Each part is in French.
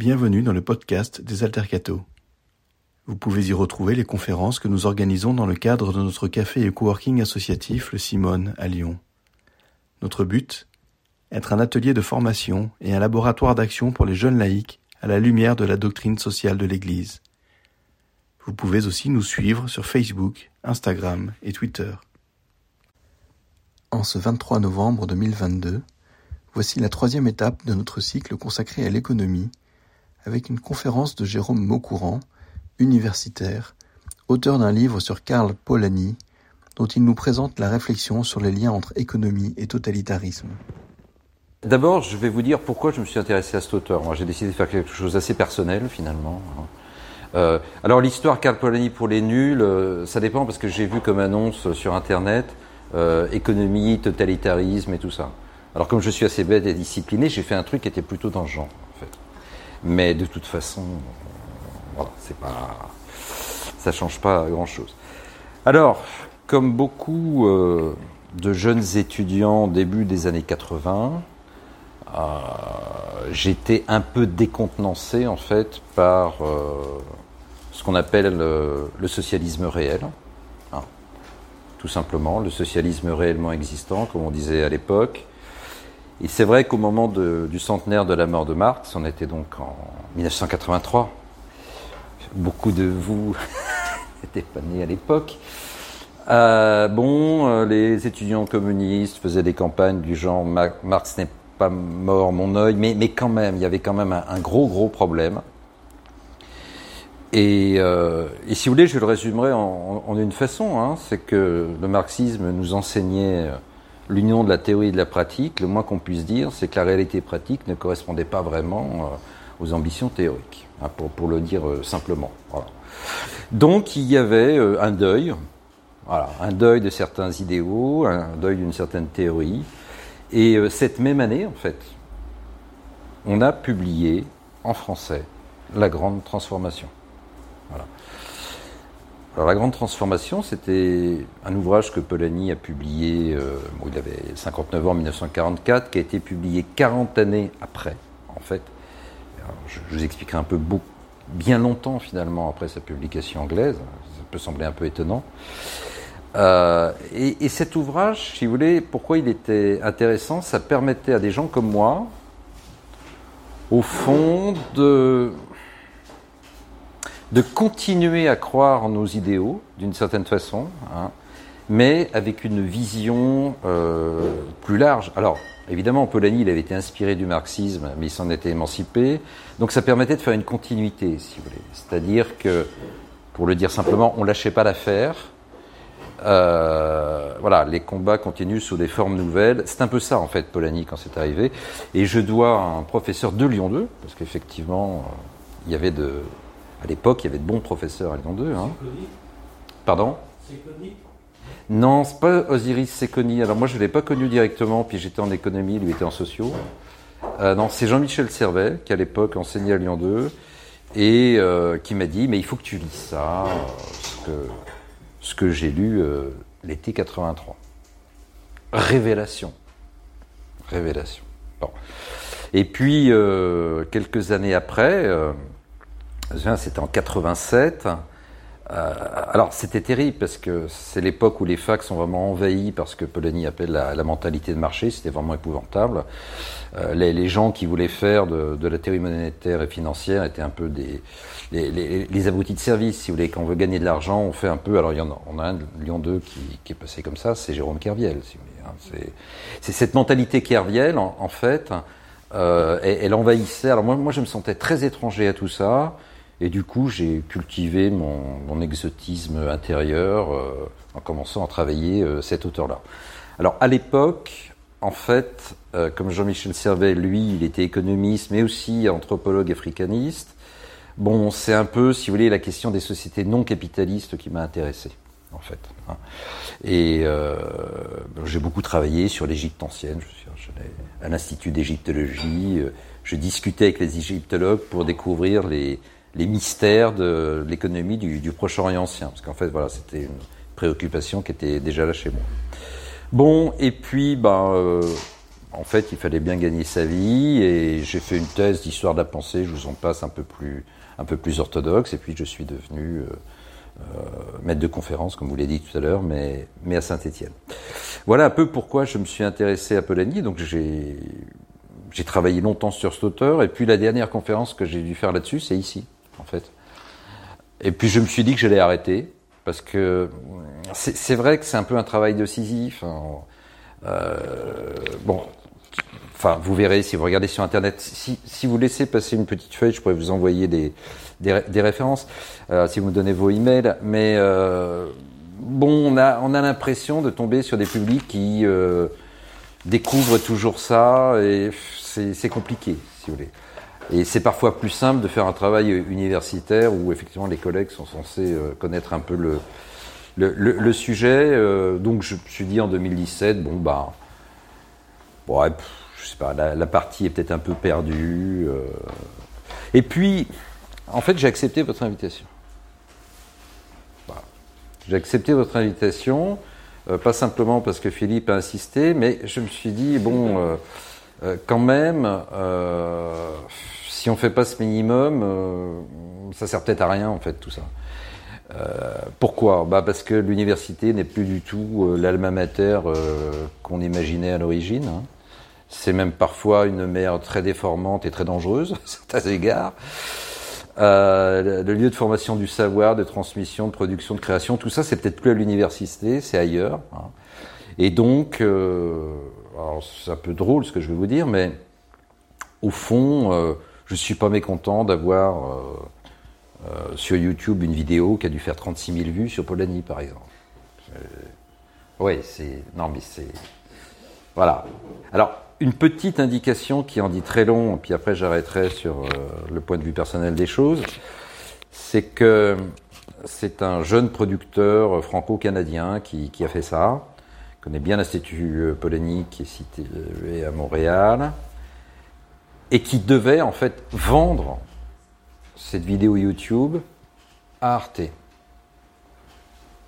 Bienvenue dans le podcast des Altercato. Vous pouvez y retrouver les conférences que nous organisons dans le cadre de notre café et coworking associatif Le Simone à Lyon. Notre but Être un atelier de formation et un laboratoire d'action pour les jeunes laïcs à la lumière de la doctrine sociale de l'Église. Vous pouvez aussi nous suivre sur Facebook, Instagram et Twitter. En ce 23 novembre 2022, voici la troisième étape de notre cycle consacré à l'économie, avec une conférence de Jérôme Maucourant, universitaire, auteur d'un livre sur Karl Polanyi, dont il nous présente la réflexion sur les liens entre économie et totalitarisme. D'abord, je vais vous dire pourquoi je me suis intéressé à cet auteur. J'ai décidé de faire quelque chose d'assez personnel, finalement. Euh, alors l'histoire Karl Polanyi pour les nuls, euh, ça dépend parce que j'ai vu comme annonce sur Internet euh, économie, totalitarisme et tout ça. Alors comme je suis assez bête et discipliné, j'ai fait un truc qui était plutôt dans le genre. Mais de toute façon, voilà, c'est pas, ça change pas grand chose. Alors, comme beaucoup de jeunes étudiants début des années 80, j'étais un peu décontenancé en fait par ce qu'on appelle le socialisme réel. Hein. tout simplement, le socialisme réellement existant, comme on disait à l'époque. Et c'est vrai qu'au moment du centenaire de la mort de Marx, on était donc en 1983, beaucoup de vous n'étaient pas nés à l'époque. Euh, bon, euh, les étudiants communistes faisaient des campagnes du genre Marx n'est pas mort, mon œil, mais, quand même, il y avait quand même un gros, gros problème. Et, euh, et, si vous voulez, je le résumerai en, une façon, hein, c'est que le marxisme nous enseignait l'union de la théorie et de la pratique. Le moins qu'on puisse dire, c'est que la réalité pratique ne correspondait pas vraiment euh, aux ambitions théoriques, hein, pour, le dire euh, simplement. Donc il y avait un deuil, un deuil de certains idéaux, un deuil d'une certaine théorie. Et cette même année, en fait, on a publié en français La Grande Transformation. Alors la grande transformation, c'était un ouvrage que Polanyi a publié, euh, il avait 59 ans en 1944, qui a été publié 40 années après, en fait. je, vous expliquerai un peu bien longtemps finalement après sa publication anglaise, ça peut sembler un peu étonnant. Euh, et, cet ouvrage, si vous voulez, pourquoi il était intéressant Ça permettait à des gens comme moi, au fond, de de continuer à croire en nos idéaux, d'une certaine façon, hein, mais avec une vision euh, plus large. Alors, évidemment, Polanyi, il avait été inspiré du marxisme, mais il s'en était émancipé. Donc ça permettait de faire une continuité, si vous voulez. C'est-à-dire que, pour le dire simplement, on lâchait pas l'affaire. Euh, voilà, les combats continuent sous des formes nouvelles. C'est un peu ça, en fait, Polanyi, quand c'est arrivé. Et je dois à un professeur de Lyon 2, parce qu'effectivement, euh, il y avait de, à l'époque, il y avait de bons professeurs à Lyon 2. Hein. Pardon? Non, c'est pas Osiris Sekoni. Alors moi, je ne l'ai pas connu directement, puis j'étais en économie, lui était en sociaux. Euh, non, c'est Jean-Michel Servet, qui à l'époque enseignait à Lyon 2, et euh, qui m'a dit, mais il faut que tu lis ça, ce que, ce que j'ai lu euh, l'été 83. Révélation. Révélation. Bon. Et puis, quelques années après, c'était en 87. Euh, alors c'était terrible parce que c'est l'époque où les facs sont vraiment envahis parce que Polanyi appelle la, mentalité de marché, c'était vraiment épouvantable. Euh, les, gens qui voulaient faire de, la théorie monétaire et financière étaient un peu des les, les, abrutis de service, si vous voulez. Quand on veut gagner de l'argent, on fait un peu. Alors il y en a, on a un Lyon 2 qui, est passé comme ça, c'est Jérôme Kerviel. Hein. C'est cette mentalité Kerviel, en, fait, euh, elle, envahissait. Alors moi, je me sentais très étranger à tout ça. Et du coup, j'ai cultivé mon, exotisme intérieur euh, en commençant à travailler euh, cet auteur-là. Alors, à l'époque, en fait, euh, comme Jean-Michel Servet, lui, il était économiste, mais aussi anthropologue africaniste. Bon, c'est un peu, si vous voulez, la question des sociétés non capitalistes qui m'a intéressé, en fait. Hein. Et j'ai beaucoup travaillé sur l'Égypte ancienne. Je suis à l'Institut d'égyptologie. Je discutais avec les égyptologues pour découvrir les, les mystères de l'économie du, Proche-Orient ancien. Parce qu'en fait, voilà, c'était une préoccupation qui était déjà là chez moi. Bon, et puis, ben, euh, en fait, il fallait bien gagner sa vie et j'ai fait une thèse d'histoire de la pensée, je vous en passe un peu plus, un peu plus orthodoxe, et puis je suis devenu euh, maître de conférence, comme vous l'avez dit tout à l'heure, mais, mais à Saint-Étienne. Voilà un peu pourquoi je me suis intéressé à Polanyi. Donc j'ai travaillé longtemps sur cet auteur, et puis la dernière conférence que j'ai dû faire là-dessus, c'est ici, en fait. Et puis je me suis dit que j'allais arrêter, parce que c'est vrai que c'est un peu un travail de Sisyphe. Hein. Euh, bon, enfin, vous verrez si vous regardez sur Internet. Si, vous laissez passer une petite feuille, je pourrais vous envoyer des, des, références, euh, si vous me donnez vos emails. Mais euh, bon, on a, on a l'impression de tomber sur des publics qui découvrent toujours ça, et c'est compliqué, si vous voulez. Et c'est parfois plus simple de faire un travail universitaire où effectivement les collègues sont censés euh, connaître un peu le, le, sujet. Euh, donc je me suis dit en 2017, bon bah, bon, ouais, je sais pas, la, partie est peut-être un peu perdue. Euh. Et puis, en fait, j'ai accepté votre invitation. Voilà. J'ai accepté votre invitation, pas simplement parce que Philippe a insisté, mais je me suis dit, bon, quand même, si on fait pas ce minimum, ça sert peut-être à rien, en fait, tout ça. Euh, pourquoi? Bah Parce que l'université n'est plus du tout euh, l'alma mater euh, qu'on imaginait à l'origine. Hein. C'est même parfois une mer très déformante et très dangereuse, à certains égards. Euh, le lieu de formation du savoir, de transmission, de production, de création, tout ça, c'est peut-être plus à l'université, c'est ailleurs. Hein. Et donc, euh, c'est un peu drôle ce que je vais vous dire, mais au fond, euh, je suis pas mécontent d'avoir euh, sur YouTube une vidéo qui a dû faire 36 000 vues sur Polanyi, par exemple. Oui, c'est. Non, mais c'est. Voilà. Alors, une petite indication qui en dit très long, puis après j'arrêterai sur euh, le point de vue personnel des choses, c'est que c'est un jeune producteur franco-canadien qui, qui, a fait ça, connaît bien l'Institut Polanyi qui est situé à Montréal, et qui devait en fait vendre cette vidéo YouTube à Arte.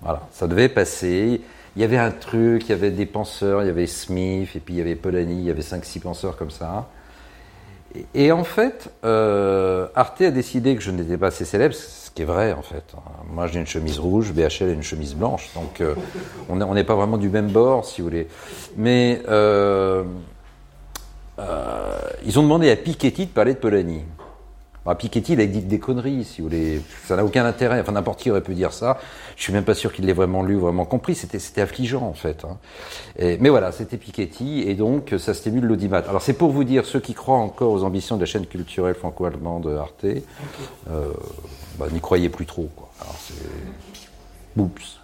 Voilà, ça devait passer. Il y avait un truc, il y avait des penseurs, il y avait Smith, et puis il y avait Polanyi, il y avait 5-6 penseurs comme ça. Et, en fait, euh, Arte a décidé que je n'étais pas assez célèbre, ce qui est vrai en fait. Moi j'ai une chemise rouge, BHL a une chemise blanche, donc euh, on n'est pas vraiment du même bord si vous voulez. Mais euh, euh ils ont demandé à Piketty de parler de Polanyi. Bah, Piketty, il a dit des conneries, si vous voulez. Ça n'a aucun intérêt. Enfin, n'importe qui aurait pu dire ça. Je suis même pas sûr qu'il l'ait vraiment lu, vraiment compris. C'était, c'était affligeant, en fait. Hein. Et, mais voilà, c'était Piketty, et donc ça stimule l'audimat. Alors, c'est pour vous dire, ceux qui croient encore aux ambitions de la chaîne culturelle franco-allemande Arte, okay. euh, bah, n'y croyez plus trop, quoi. Alors, c'est... Oups.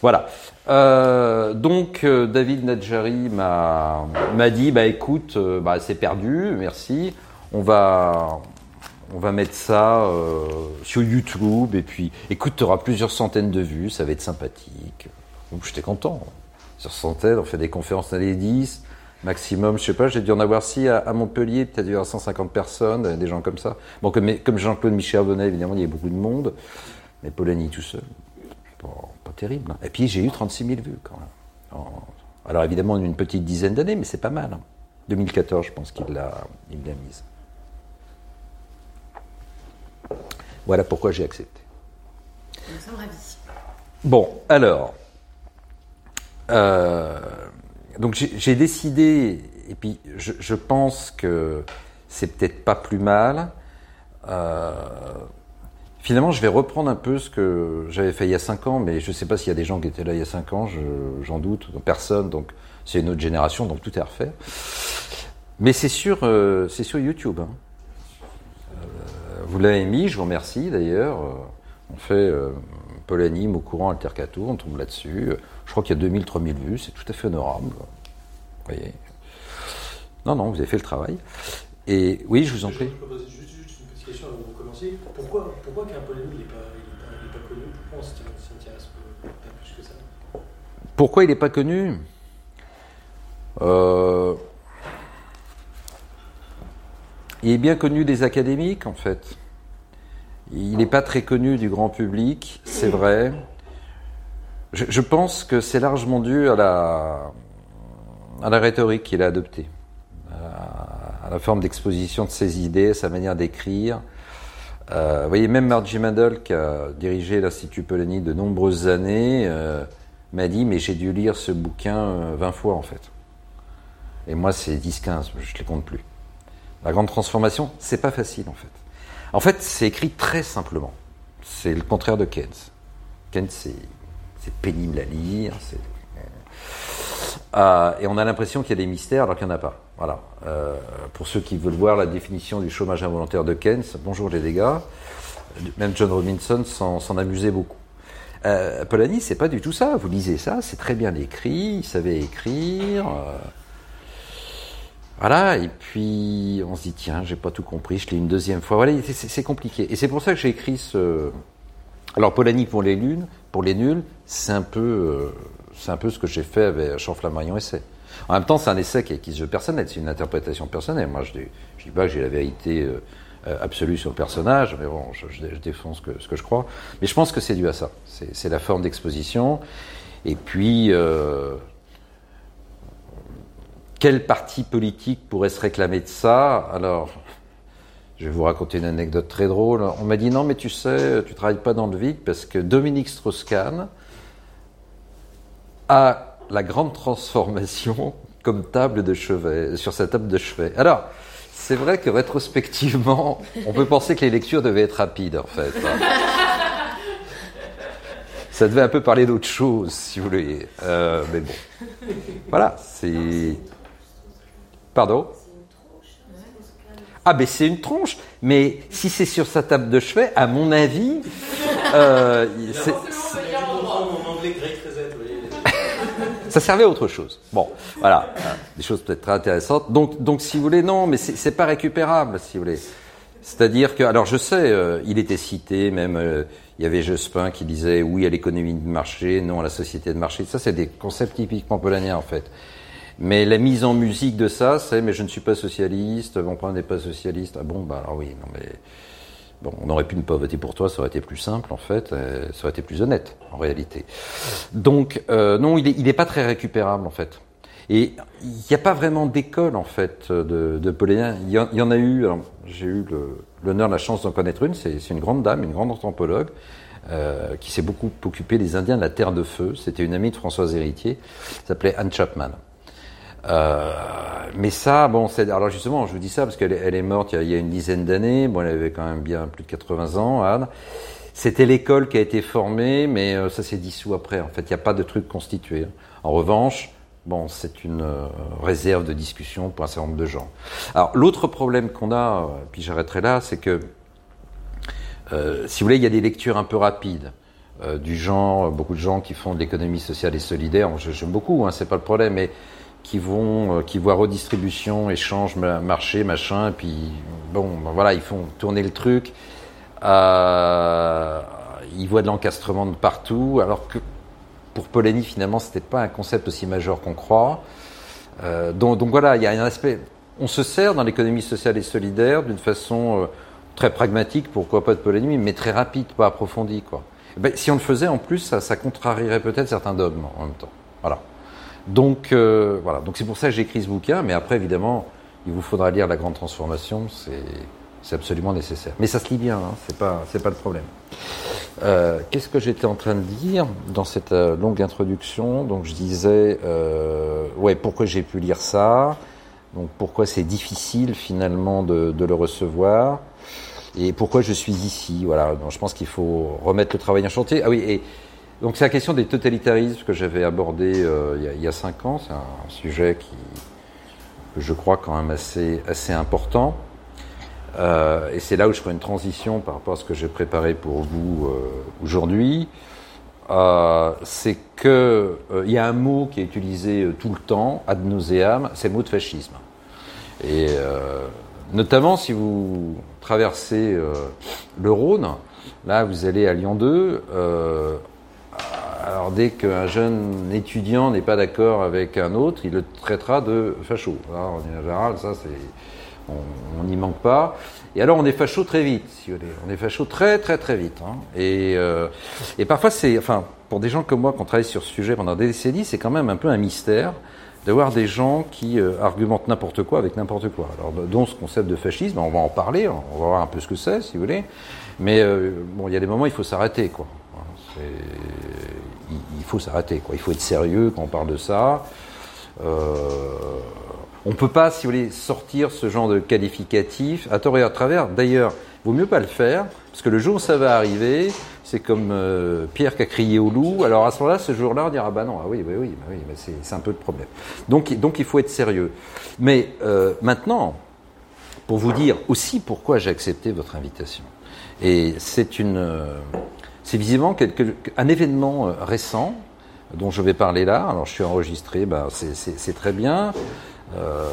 Voilà. Euh, donc euh, David Nadjari m'a, dit, bah écoute, euh, bah, c'est perdu, merci on va, on va mettre ça sur YouTube et puis, écoute, tu auras plusieurs centaines de vues, ça va être sympathique. Donc j'étais content. Sur centaines, on fait des conférences dans les 10, maximum, je sais pas, j'ai dû en avoir 6 à, à Montpellier, peut-être avoir 150 personnes, des gens comme ça. Bon, comme, comme Jean-Claude Michel évidemment, il y avait beaucoup de monde, mais Polanyi tout seul, terrible. Hein. Et puis j'ai eu 36 000 vues quand même. Alors évidemment, une petite dizaine d'années, mais c'est pas mal. Hein. 2014, je pense qu'il l'a, il l'a mise. Voilà pourquoi j'ai accepté. Nous sommes ravis. Bon, alors, euh, donc j'ai décidé, et puis je, je pense que c'est peut-être pas plus mal. Euh, finalement, je vais reprendre un peu ce que j'avais fait il y a 5 ans, mais je ne sais pas s'il y a des gens qui étaient là il y a 5 ans, j'en je, doute, personne, donc c'est une autre génération, donc tout est à refaire. Mais c'est sur, euh, sur YouTube. Hein vous l'avez mis, je vous remercie d'ailleurs. On fait euh, Polanime au courant Altercato, on tombe là-dessus. Je crois qu'il y a 2000, 3000 vues, c'est tout à fait honorable. Vous voyez Non, non, vous avez fait le travail. Et oui, je vous en prie. Juste, une petite question avant de Pourquoi, pourquoi Polanime n'est pas, pas, pas, connu? Pourquoi on pas plus que ça? Pourquoi il n'est pas connu? Euh... Il est bien connu des académiques, en fait. Il n'est pas très connu du grand public, c'est vrai. Je, pense que c'est largement dû à la, à la rhétorique qu'il a adoptée, à la forme d'exposition de ses idées, sa manière d'écrire. Euh, vous voyez, même Margie Mandel, qui a dirigé l'Institut Polanyi de nombreuses années, euh, m'a dit Mais j'ai dû lire ce bouquin 20 fois en fait. Et moi, c'est 10-15, je ne les compte plus. La grande transformation, c'est pas facile en fait. En fait, c'est écrit très simplement. C'est le contraire de Keynes. Keynes, c'est pénible à lire. Euh, et on a l'impression qu'il y a des mystères alors qu'il n'y en a pas. Voilà. Euh, pour ceux qui veulent voir la définition du chômage involontaire de Keynes, bonjour les dégâts. Même John Robinson s'en amusait beaucoup. Euh, Polanyi, c'est pas du tout ça. Vous lisez ça, c'est très bien écrit, il savait écrire. Euh, voilà, et puis on se dit, tiens, j'ai pas tout compris, je l'ai une deuxième fois. Voilà, c'est compliqué. Et c'est pour ça que j'ai écrit ce. Alors, Polanyi pour les lunes, pour les nuls, c'est un peu, euh, c'est un peu ce que j'ai fait avec Jean Flammarion Essai. En même temps, c'est un essai qui, qui se personnel, c'est une interprétation personnelle. Moi, je je dis pas que j'ai la vérité euh, euh, absolue sur le personnage, mais bon, je, défends ce que, ce que, je crois. Mais je pense que c'est dû à ça. C'est la forme d'exposition. Et puis, euh, quel parti politique pourrait se réclamer de ça? Alors, je vais vous raconter une anecdote très drôle. On m'a dit non, mais tu sais, tu travailles pas dans le vide parce que Dominique Strauss-Kahn a la grande transformation comme table de chevet, sur sa table de chevet. Alors, c'est vrai que rétrospectivement, on peut penser que les lectures devaient être rapides en fait. Ça devait un peu parler d'autre chose, si vous voulez. Euh, mais bon. Voilà, c'est. Pardon Ah, ben c'est une tronche. Mais si c'est sur sa table de chevet, à mon avis. Euh, ça servait à autre chose. Bon, voilà, des choses peut-être très intéressantes. Donc, donc, si vous voulez, non, mais c'est pas récupérable, si vous voulez. C'est-à-dire que, alors je sais, euh, il était cité, même euh, il y avait Jospin qui disait oui à l'économie de marché, non à la société de marché. Ça, c'est des concepts typiquement polaniens en fait. Mais la mise en musique de ça, c'est mais je ne suis pas socialiste, mon point n'est pas socialiste. Ah bon, bah alors oui, non mais bon, on aurait pu ne pas voter pour toi, ça aurait été plus simple en fait, euh, ça aurait été plus honnête en réalité. Donc euh, non, il n'est pas très récupérable en fait. Et il n'y a pas vraiment d'école en fait de, de Il y, en, a eu, j'ai eu l'honneur, la chance d'en connaître une. C'est une grande dame, une grande anthropologue. Euh, qui s'est beaucoup occupée des Indiens de la Terre de Feu. C'était une amie de Françoise Héritier, s'appelait Anne Chapman. Euh, mais ça, bon, c'est alors justement, je vous dis ça parce qu'elle elle est morte il y, a, une dizaine d'années. Bon, elle avait quand même bien plus de 80 ans, Anne. C'était l'école qui a été formée, mais euh, ça s'est dissous après. En fait, il n'y a pas de truc constitué. En revanche, bon, c'est une euh, réserve de discussion pour un certain nombre de gens. Alors, l'autre problème qu'on a, puis j'arrêterai là, c'est que, si vous voulez, il y a des lectures un peu rapides. du genre, beaucoup de gens qui font de l'économie sociale et solidaire, j'aime beaucoup, hein, c'est pas le problème, mais qui vont, euh, qui voient redistribution, échange, marché, machin, et puis bon, ben voilà, ils font tourner le truc. Euh, ils voient de l'encastrement de partout, alors que pour Polanyi, finalement, c'était pas un concept aussi majeur qu'on croit. Euh, donc, voilà, il y a un aspect. On se sert dans l'économie sociale et solidaire d'une façon très pragmatique, pourquoi pas de Polanyi, mais très rapide, pas approfondie, quoi. Ben, si on le faisait en plus, ça contrarierait peut-être certains dogmes en même temps. Voilà. Donc euh, voilà, donc c'est pour ça que j'ai écrit ce bouquin, mais après évidemment, il vous faudra lire La Grande Transformation, c'est absolument nécessaire. Mais ça se lit bien, hein, c'est pas pas le problème. Euh, Qu'est-ce que j'étais en train de dire dans cette euh, longue introduction? Donc je disais, euh, ouais, pourquoi j'ai pu lire ça? Donc pourquoi c'est difficile finalement de, de, le recevoir? Et pourquoi je suis ici? Voilà, donc je pense qu'il faut remettre le travail en chantier. Ah oui, donc c'est la question des totalitarismes que j'avais abordé euh, il, y a, cinq ans. C'est un, sujet qui, que je crois quand même assez, important. Euh, et c'est là où je ferai une transition par rapport à ce que j'ai préparé pour vous euh, aujourd'hui. C'est que il y a un mot qui est utilisé tout le temps, ad nauseam, c'est le mot de fascisme. Et notamment si vous traversez le Rhône, là vous allez à Lyon 2, alors dès qu'un jeune étudiant n'est pas d'accord avec un autre, il le traitera de facho. en général, ça c'est, on n'y manque pas. Et alors on est facho très vite, si vous voulez. On est facho très très très vite. Hein. Et, euh, et parfois c'est, enfin, pour des gens comme moi qui ont travaillé sur ce sujet pendant des décennies, c'est quand même un peu un mystère d'avoir des gens qui euh, argumentent n'importe quoi avec n'importe quoi. Alors, dont ce concept de fascisme, on va en parler, on va voir un peu ce que c'est, si vous voulez. Mais euh, bon, il y a des moments, il faut s'arrêter, quoi. Il, faut s'arrêter, quoi. Il faut être sérieux quand on parle de ça. Euh, on ne peut pas, si vous voulez, sortir ce genre de qualificatif à tort et à travers. D'ailleurs, il vaut mieux pas le faire, parce que le jour où ça va arriver, c'est comme euh, Pierre qui a crié au loup. Alors à ce moment-là, ce jour-là, on dira bah non, ah oui, oui, oui, bah oui c'est un peu le problème. Donc, donc il faut être sérieux. Mais euh, maintenant, pour vous dire aussi pourquoi j'ai accepté votre invitation. Et c'est une, c'est visiblement quelque, un événement euh, récent dont je vais parler là. Alors je suis enregistré, bah, c'est très bien. Euh,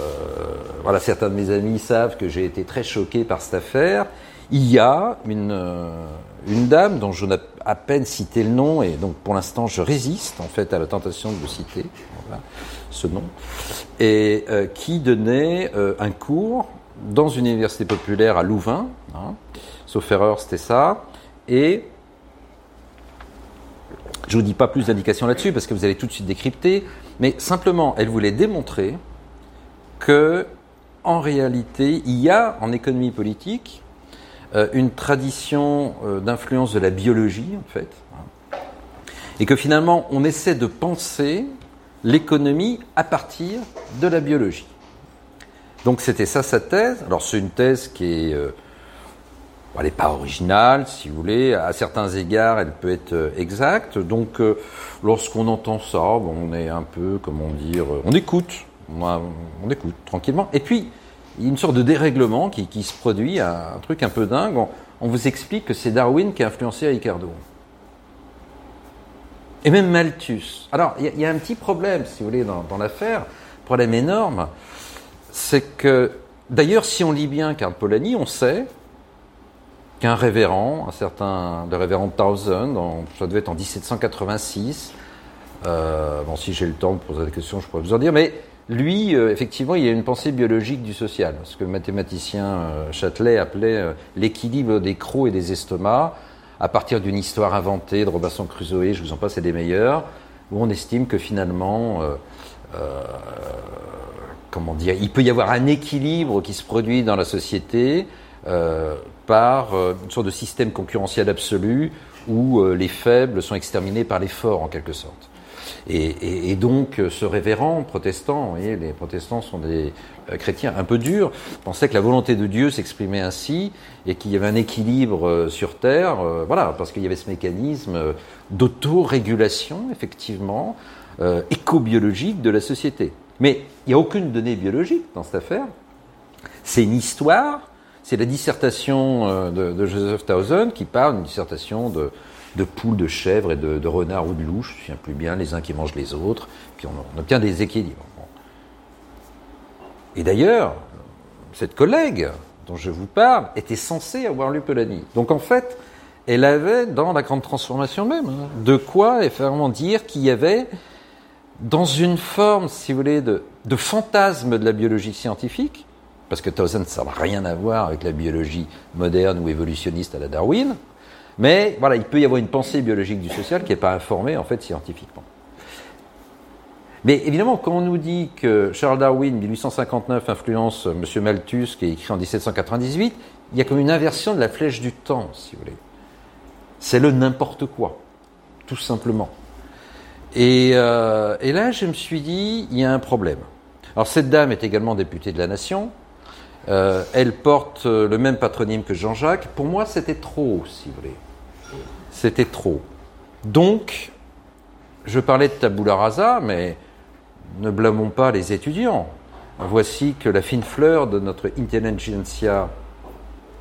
voilà, certains de mes amis savent que j'ai été très choqué par cette affaire. Il y a une, euh, une dame dont je n'ai à peine cité le nom, et donc pour l'instant je résiste en fait à la tentation de vous citer voilà, ce nom, et euh, qui donnait euh, un cours dans une université populaire à Louvain, hein, sauf erreur c'était ça, et je ne vous dis pas plus d'indications là-dessus parce que vous allez tout de suite décrypter, mais simplement elle voulait démontrer que en réalité il y a en économie politique euh, une tradition euh, d'influence de la biologie, en fait, et que finalement, on essaie de penser l'économie à partir de la biologie. Donc c'était ça sa thèse. Alors c'est une thèse qui est... Euh, elle n'est pas originale, si vous voulez. À certains égards, elle peut être exacte. Donc, lorsqu'on entend ça, on est un peu, comment dire, on écoute, on écoute tranquillement. Et puis, il y a une sorte de dérèglement qui, se produit, un, truc un peu dingue. On, vous explique que c'est Darwin qui a influencé Ricardo. Et même Malthus. Alors, il y, a, il y a un petit problème, si vous voulez, dans, dans l'affaire, problème énorme, c'est que, d'ailleurs, si on lit bien Karl Polanyi, on sait qu'un révérend, un certain, le révérend Townsend, en, ça devait être en 1786, euh, bon, si j'ai le temps de poser la question, je pourrais vous en dire, mais lui, euh, effectivement, il y a une pensée biologique du social, ce que le mathématicien euh, Châtelet appelait euh, l'équilibre des crocs et des estomacs, à partir d'une histoire inventée de Robinson Crusoe, je vous en passe, c'est des meilleurs, où on estime que finalement, comment dire, il peut y avoir un équilibre qui se produit dans la société par une sorte de système concurrentiel absolu où les faibles sont exterminés par les forts en quelque sorte. Et, et, et, donc, ce révérend protestant, vous voyez, les protestants sont des euh, chrétiens un peu durs, pensaient que la volonté de Dieu s'exprimait ainsi et qu'il y avait un équilibre euh, sur Terre, euh, voilà, parce qu'il y avait ce mécanisme euh, d'autorégulation, effectivement, euh, éco-biologique de la société. Mais il n'y a aucune donnée biologique dans cette affaire. C'est une histoire, c'est la dissertation de, de Joseph Towson qui parle, une dissertation de, poules, de chèvres et de, renards ou de louches, je ne me plus bien, les uns qui mangent les autres, puis on, obtient des équilibres. Et d'ailleurs, cette collègue dont je vous parle était censée avoir lu Polanyi. Donc en fait, elle avait, dans la grande transformation même, hein, de quoi effectivement dire qu'il y avait, dans une forme, si vous voulez, de fantasme de la biologie scientifique, parce que Towson, ça n'a rien à voir avec la biologie moderne ou évolutionniste à la Darwin, mais voilà, il peut y avoir une pensée biologique du social qui n'est pas informée en fait scientifiquement. Mais évidemment, quand on nous dit que Charles Darwin, 1859, influence M. Malthus, qui est écrit en 1798, il y a comme une inversion de la flèche du temps, si vous voulez. C'est le n'importe quoi, tout simplement. Et, euh, et, là, je me suis dit, il y a un problème. Alors, cette dame est également députée de la Nation. Euh, elle porte le même patronyme que Jean-Jacques. Pour moi, c'était trop, si vous voulez c'était trop. Donc, je parlais de tabula rasa, mais ne blâmons pas les étudiants. Voici que la fine fleur de notre intelligentsia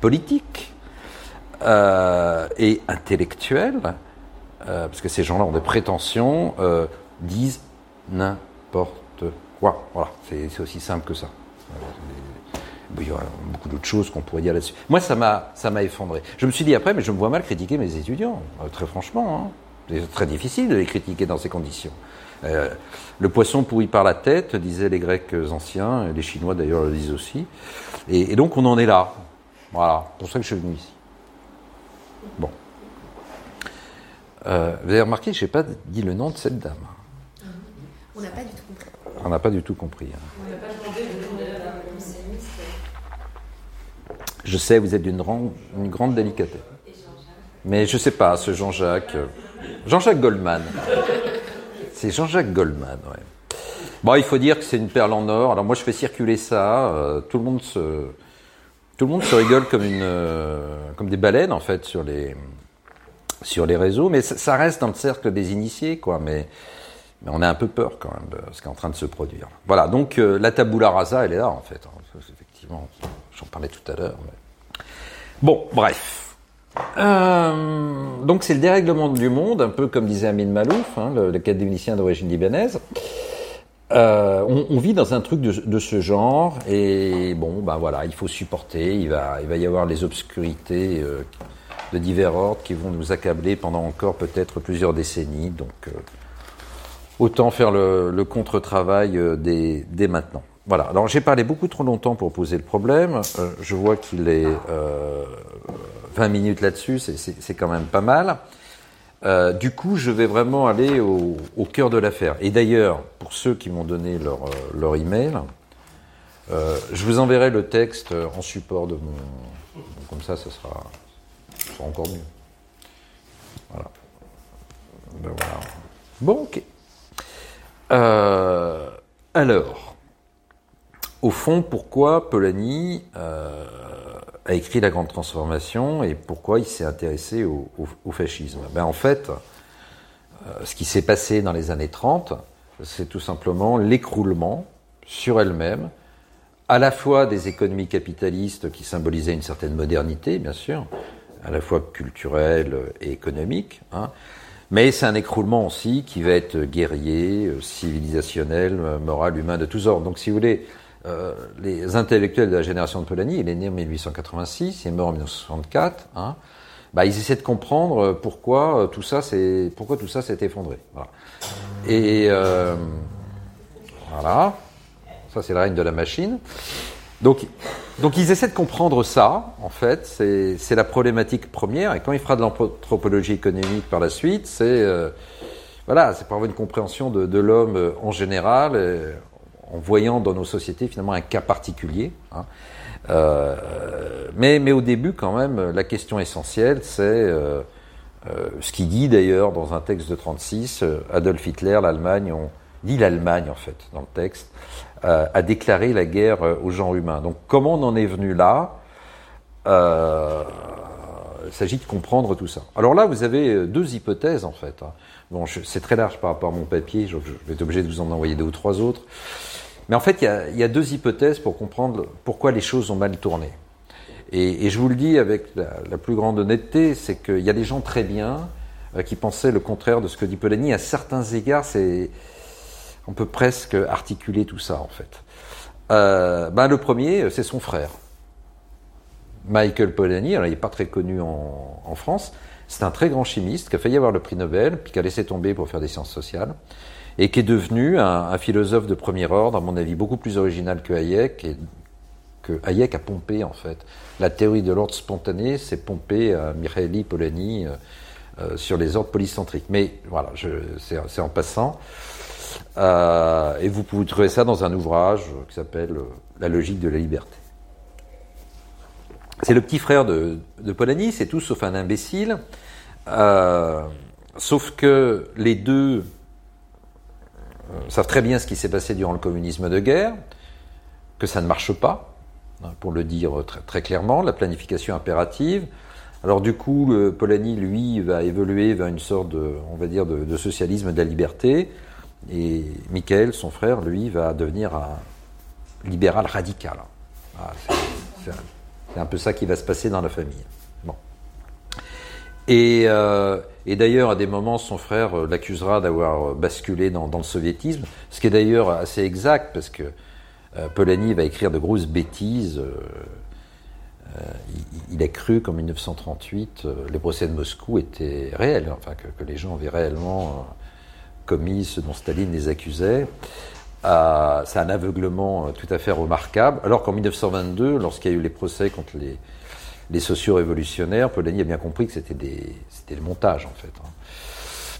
politique euh, et intellectuelle, euh, parce que ces gens-là ont des prétentions, euh, disent n'importe quoi. Voilà, c'est aussi simple que ça il y a beaucoup d'autres choses qu'on pourrait dire là-dessus. Moi, ça m'a, ça m'a effondré. Je me suis dit après, mais je me vois mal critiquer mes étudiants, euh, très franchement. Hein. C'est très difficile de les critiquer dans ces conditions. Euh, le poisson pourrit par la tête, disaient les Grecs anciens, et les Chinois d'ailleurs le disent aussi. Et, et, donc on en est là. Voilà, c'est pour ça que je suis venu ici. Bon. Euh, vous avez remarqué, je n'ai pas dit le nom de cette dame. On n'a pas du tout compris. On n'a pas du tout compris. hein. On n'a pas demandé de demander à la conseilliste. Je sais, vous êtes d'une grande, une grande délicatesse. Mais je sais pas, ce Jean-Jacques. euh, Jean-Jacques Goldman. C'est Jean-Jacques Goldman, ouais. Bon, il faut dire que c'est une perle en or. Alors moi, je fais circuler ça. euh, tout le monde se, tout le monde se rigole comme une, euh, comme des baleines en fait sur les, sur les réseaux. Mais ça, reste dans le cercle des initiés, quoi. Mais, mais on a un peu peur quand même de ce qui est en train de se produire. Voilà. Donc euh, la tabula rasa, elle est là en fait. hein. Effectivement, j'en parlais tout à l'heure. Bon, bref. Euh, donc c'est le dérèglement du monde, un peu comme disait Amin Malouf, hein, l'académicien d'origine libanaise. Euh, on, vit dans un truc de, ce genre et bon, ben voilà, il faut supporter. Il va, y avoir les obscurités euh, de divers ordres qui vont nous accabler pendant encore peut-être plusieurs décennies. Donc autant faire le, contre-travail dès maintenant. Voilà. Alors j'ai parlé beaucoup trop longtemps pour poser le problème. Euh, je vois qu'il est euh, 20 minutes là-dessus, c'est- quand même pas mal. Euh, du coup, je vais vraiment aller au, cœur de l'affaire. Et d'ailleurs, pour ceux qui m'ont donné leur, euh, leur email, euh, je vous enverrai le texte en support de mon. Comme ça, ce sera, sera encore mieux. Voilà. Ben voilà. Bon, ok. Euh, alors, au fond, pourquoi Polanyi euh, a écrit La Grande Transformation et pourquoi il s'est intéressé au, fascisme? Ben, En fait, euh, ce qui s'est passé dans les années 30, c'est tout simplement l'écroulement sur elle-même, à la fois des économies capitalistes qui symbolisaient une certaine modernité, bien sûr, à la fois culturelle et économique, hein, mais c'est un écroulement aussi qui va être guerrier, euh, civilisationnel, moral, humain, de tous ordres. Donc, si vous voulez, euh, les intellectuels de la génération de Polanyi, il est né en 1886, il est mort en 1964, hein, bah, ils essaient de comprendre euh, pourquoi euh, tout ça s'est pourquoi tout ça s'est effondré. Et voilà, ça c'est le règne de la machine. Donc, ils essaient de comprendre ça, en fait, c'est la problématique première. Et quand il fera de l'anthropologie économique par la suite, c'est euh, voilà, c'est pour avoir une compréhension de, l'homme en général, en voyant dans nos sociétés finalement un cas particulier. hein. Euh, mais, mais au début, quand même, la question essentielle, c'est euh, euh, ce qui dit d'ailleurs dans un texte de 36, euh, Adolf Hitler, l'Allemagne, on dit l'Allemagne en fait dans le texte, euh, a déclaré la guerre aux gens humains. Donc comment on en est venu là Il s'agit de comprendre tout ça. Alors là, vous avez deux hypothèses en fait. hein. Bon, c'est très large par rapport à mon papier, je, je vais être obligé de vous en envoyer deux ou trois autres. Mais en fait, il y a, deux hypothèses pour comprendre pourquoi les choses ont mal tourné. Et, je vous le dis avec la, plus grande honnêteté, c'est qu'il y a des gens très bien euh, qui pensaient le contraire de ce que dit Polanyi. À certains égards, on peut presque articuler tout ça en fait. Euh, ben, le premier, c'est son frère. Michael Polanyi, alors il n'est pas très connu en, en France, c'est un très grand chimiste qui a failli avoir le prix Nobel, puis qui a laissé tomber pour faire des sciences sociales, et qui est devenu un, philosophe de premier ordre, à mon avis beaucoup plus original que Hayek, et que Hayek a pompé en fait. La théorie de l'ordre spontané, c'est pompé à Mihaly Polanyi euh, euh, sur les ordres polycentriques. Mais voilà, c'est en passant. Euh, et vous pouvez trouver ça dans un ouvrage qui s'appelle La logique de la liberté. C'est le petit frère de, Polanyi, c'est tout sauf un imbécile. Sauf que les deux savent très bien ce qui s'est passé durant le communisme de guerre, que ça ne marche pas, hein, pour le dire très, clairement, la planification impérative. Alors du coup, Polanyi, lui, va évoluer vers une sorte de, on va dire, de, socialisme de la liberté, et Michael, son frère, lui, va devenir un libéral radical. Ah, c'est un peu ça qui va se passer dans la famille. Euh, et d'ailleurs, à des moments, son frère euh, l'accusera d'avoir euh, basculé dans, le soviétisme, ce qui est d'ailleurs assez exact, parce que Polanyi va écrire de grosses bêtises. il, a cru qu'en 1938, euh, les procès de Moscou étaient réels, enfin que, les gens avaient réellement commis ce dont Staline les accusait. Euh, c'est un aveuglement tout à fait remarquable. Alors qu'en 1922, lorsqu'il y a eu les procès contre les, les sociaux révolutionnaires, Polanyi a bien compris que c'était des, c'était des montages en fait. hein.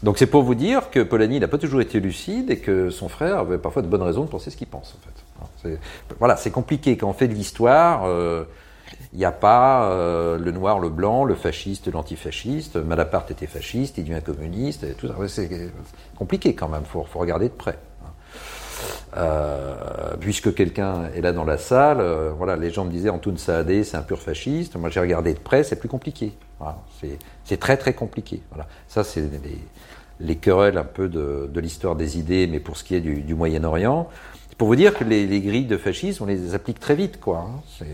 Donc c'est pour vous dire que Polanyi n'a pas toujours été lucide et que son frère avait parfois de bonnes raisons de penser ce qu'il pense en fait. C'est- Voilà, c'est compliqué quand on fait de l'histoire. euh, Il n'y a pas euh, le noir, le blanc, le fasciste, l'antifasciste. Malaparte était fasciste, il devient communiste. Et tout ça. C'est compliqué quand même, il faut regarder de près. Euh, puisque quelqu'un est là dans la salle, euh, voilà, les gens me disaient Antoun Saadé, c'est un pur fasciste. Moi, j'ai regardé de près, c'est plus compliqué. C'est- très très compliqué. Voilà, ça c'est les, les querelles un peu de, l'histoire des idées, mais pour ce qui est du, Moyen-Orient, pour vous dire que les, les grilles de fascisme, on les applique très vite, quoi. hein.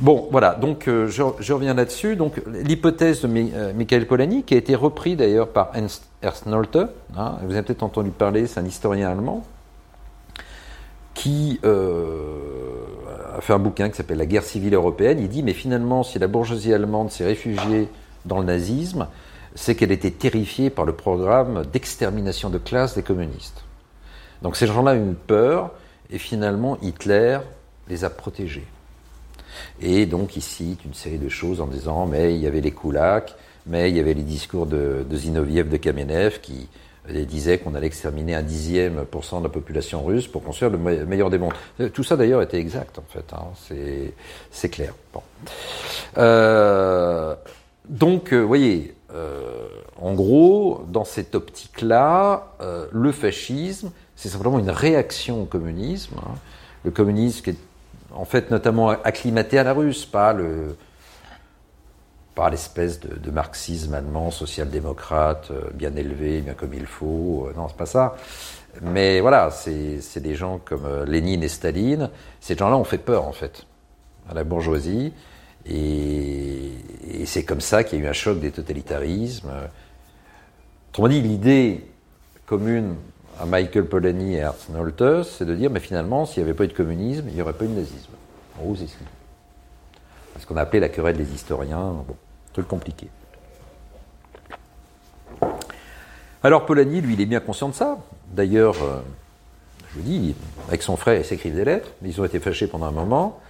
Bon, voilà, donc euh, je, reviens là-dessus. Donc l'hypothèse de Mi- Michael Polanyi, qui a été repris d'ailleurs par Ernst, Ernst Nolte, hein, vous avez peut-être entendu parler, c'est un historien allemand, qui euh, a fait un bouquin qui s'appelle La guerre civile européenne. Il dit, mais finalement, si la bourgeoisie allemande s'est réfugiée dans le nazisme, c'est qu'elle était terrifiée par le programme d'extermination de classe des communistes. Donc ces gens-là ont eu peur, et finalement, Hitler les a protégés. Et donc il cite une série de choses en disant mais il y avait les koulaks, mais il y avait les discours de, de Zinoviev, de Kamenev qui euh, disaient qu'on allait exterminer un dixième pour cent de la population russe pour construire le me- meilleur des mondes. Euh, Tout ça d'ailleurs était exact en fait, hein, c'est- clair. Euh, donc, vous voyez, euh, en gros, dans cette optique-là, euh, le fascisme, c'est simplement une réaction au communisme. hein. Le communisme qui est en fait notamment acclimaté à la russe, pas le pas l'espèce de, marxisme allemand social-démocrate euh, bien élevé, bien comme il faut. Euh, Non, c'est pas ça. Mais voilà, c'est des gens comme euh, Lénine et Staline. Ces gens-là ont fait peur en fait à la bourgeoisie. Et, c'est comme ça qu'il y a eu un choc des totalitarismes. Autrement dit, l'idée commune à Michael Polanyi et Ernst Nolte, c'est de dire, mais finalement, s'il n'y avait pas eu de communisme, il n'y aurait pas eu de nazisme. En gros, c'est ce qu'on a appelé la querelle des historiens. Bon, compliqué. Alors Polanyi, lui, il est bien conscient de ça. D'ailleurs, euh, je vous dis, avec son frère, ils s'écrivent des lettres. Ils ont été fâchés pendant un moment.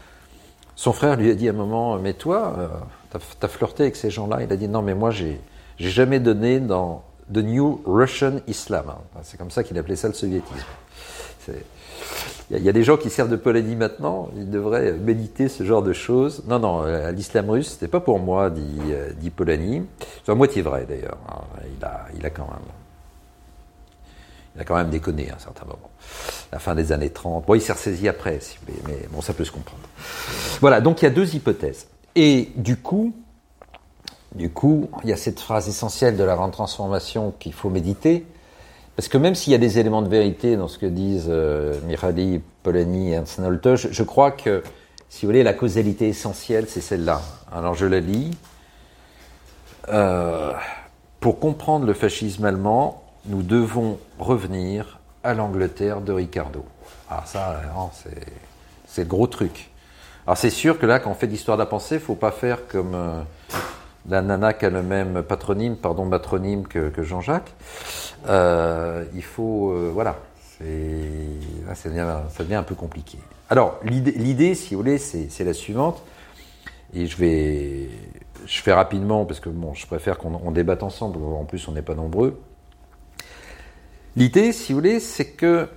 Son frère lui a dit à un moment, mais toi, euh, t'as as flirté avec ces gens-là? Il a dit, non, mais moi, j'ai j'ai jamais donné dans The New Russian Islam. hein. C'est comme ça qu'il appelait ça le soviétisme. Il y, a- des gens qui servent de Polanyi maintenant, ils devraient méditer ce genre de choses. Non, non, euh, l'islam russe, c'était pas pour moi, dit, euh, dit Polanyi. C'est à moitié vrai d'ailleurs. hein. Il, a, il a quand même. Il a quand même déconné à un certain moment. La fin des années 30. Bon, il s'est ressaisi après, voulez, mais bon, ça peut se comprendre. Voilà, donc il y a deux hypothèses. Et du coup, du coup, il y a cette phrase essentielle de la grande transformation qu'il faut méditer. Parce que même s'il y a des éléments de vérité dans ce que disent euh, Polanyi et Ernst Nolte, je, crois que, si vous voulez, la causalité essentielle, c'est celle-là. Alors je la lis. Euh, pour comprendre le fascisme allemand, nous devons revenir à l'Angleterre de Ricardo. Alors ça, vraiment, c'est, le gros truc. Alors c'est sûr que là, quand on fait de l'histoire de la pensée, il faut pas faire comme euh, la nana qui a le même patronyme, pardon, matronyme que, que Jean-Jacques. Euh, il faut, euh, voilà, là, ça, devient, ça devient un peu compliqué. Alors l'idée, si vous voulez, c'est, la suivante. Et je vais, je fais rapidement parce que bon, je préfère qu'on on débatte ensemble. En plus, on n'est pas nombreux. L'idée, si vous voulez, c'est que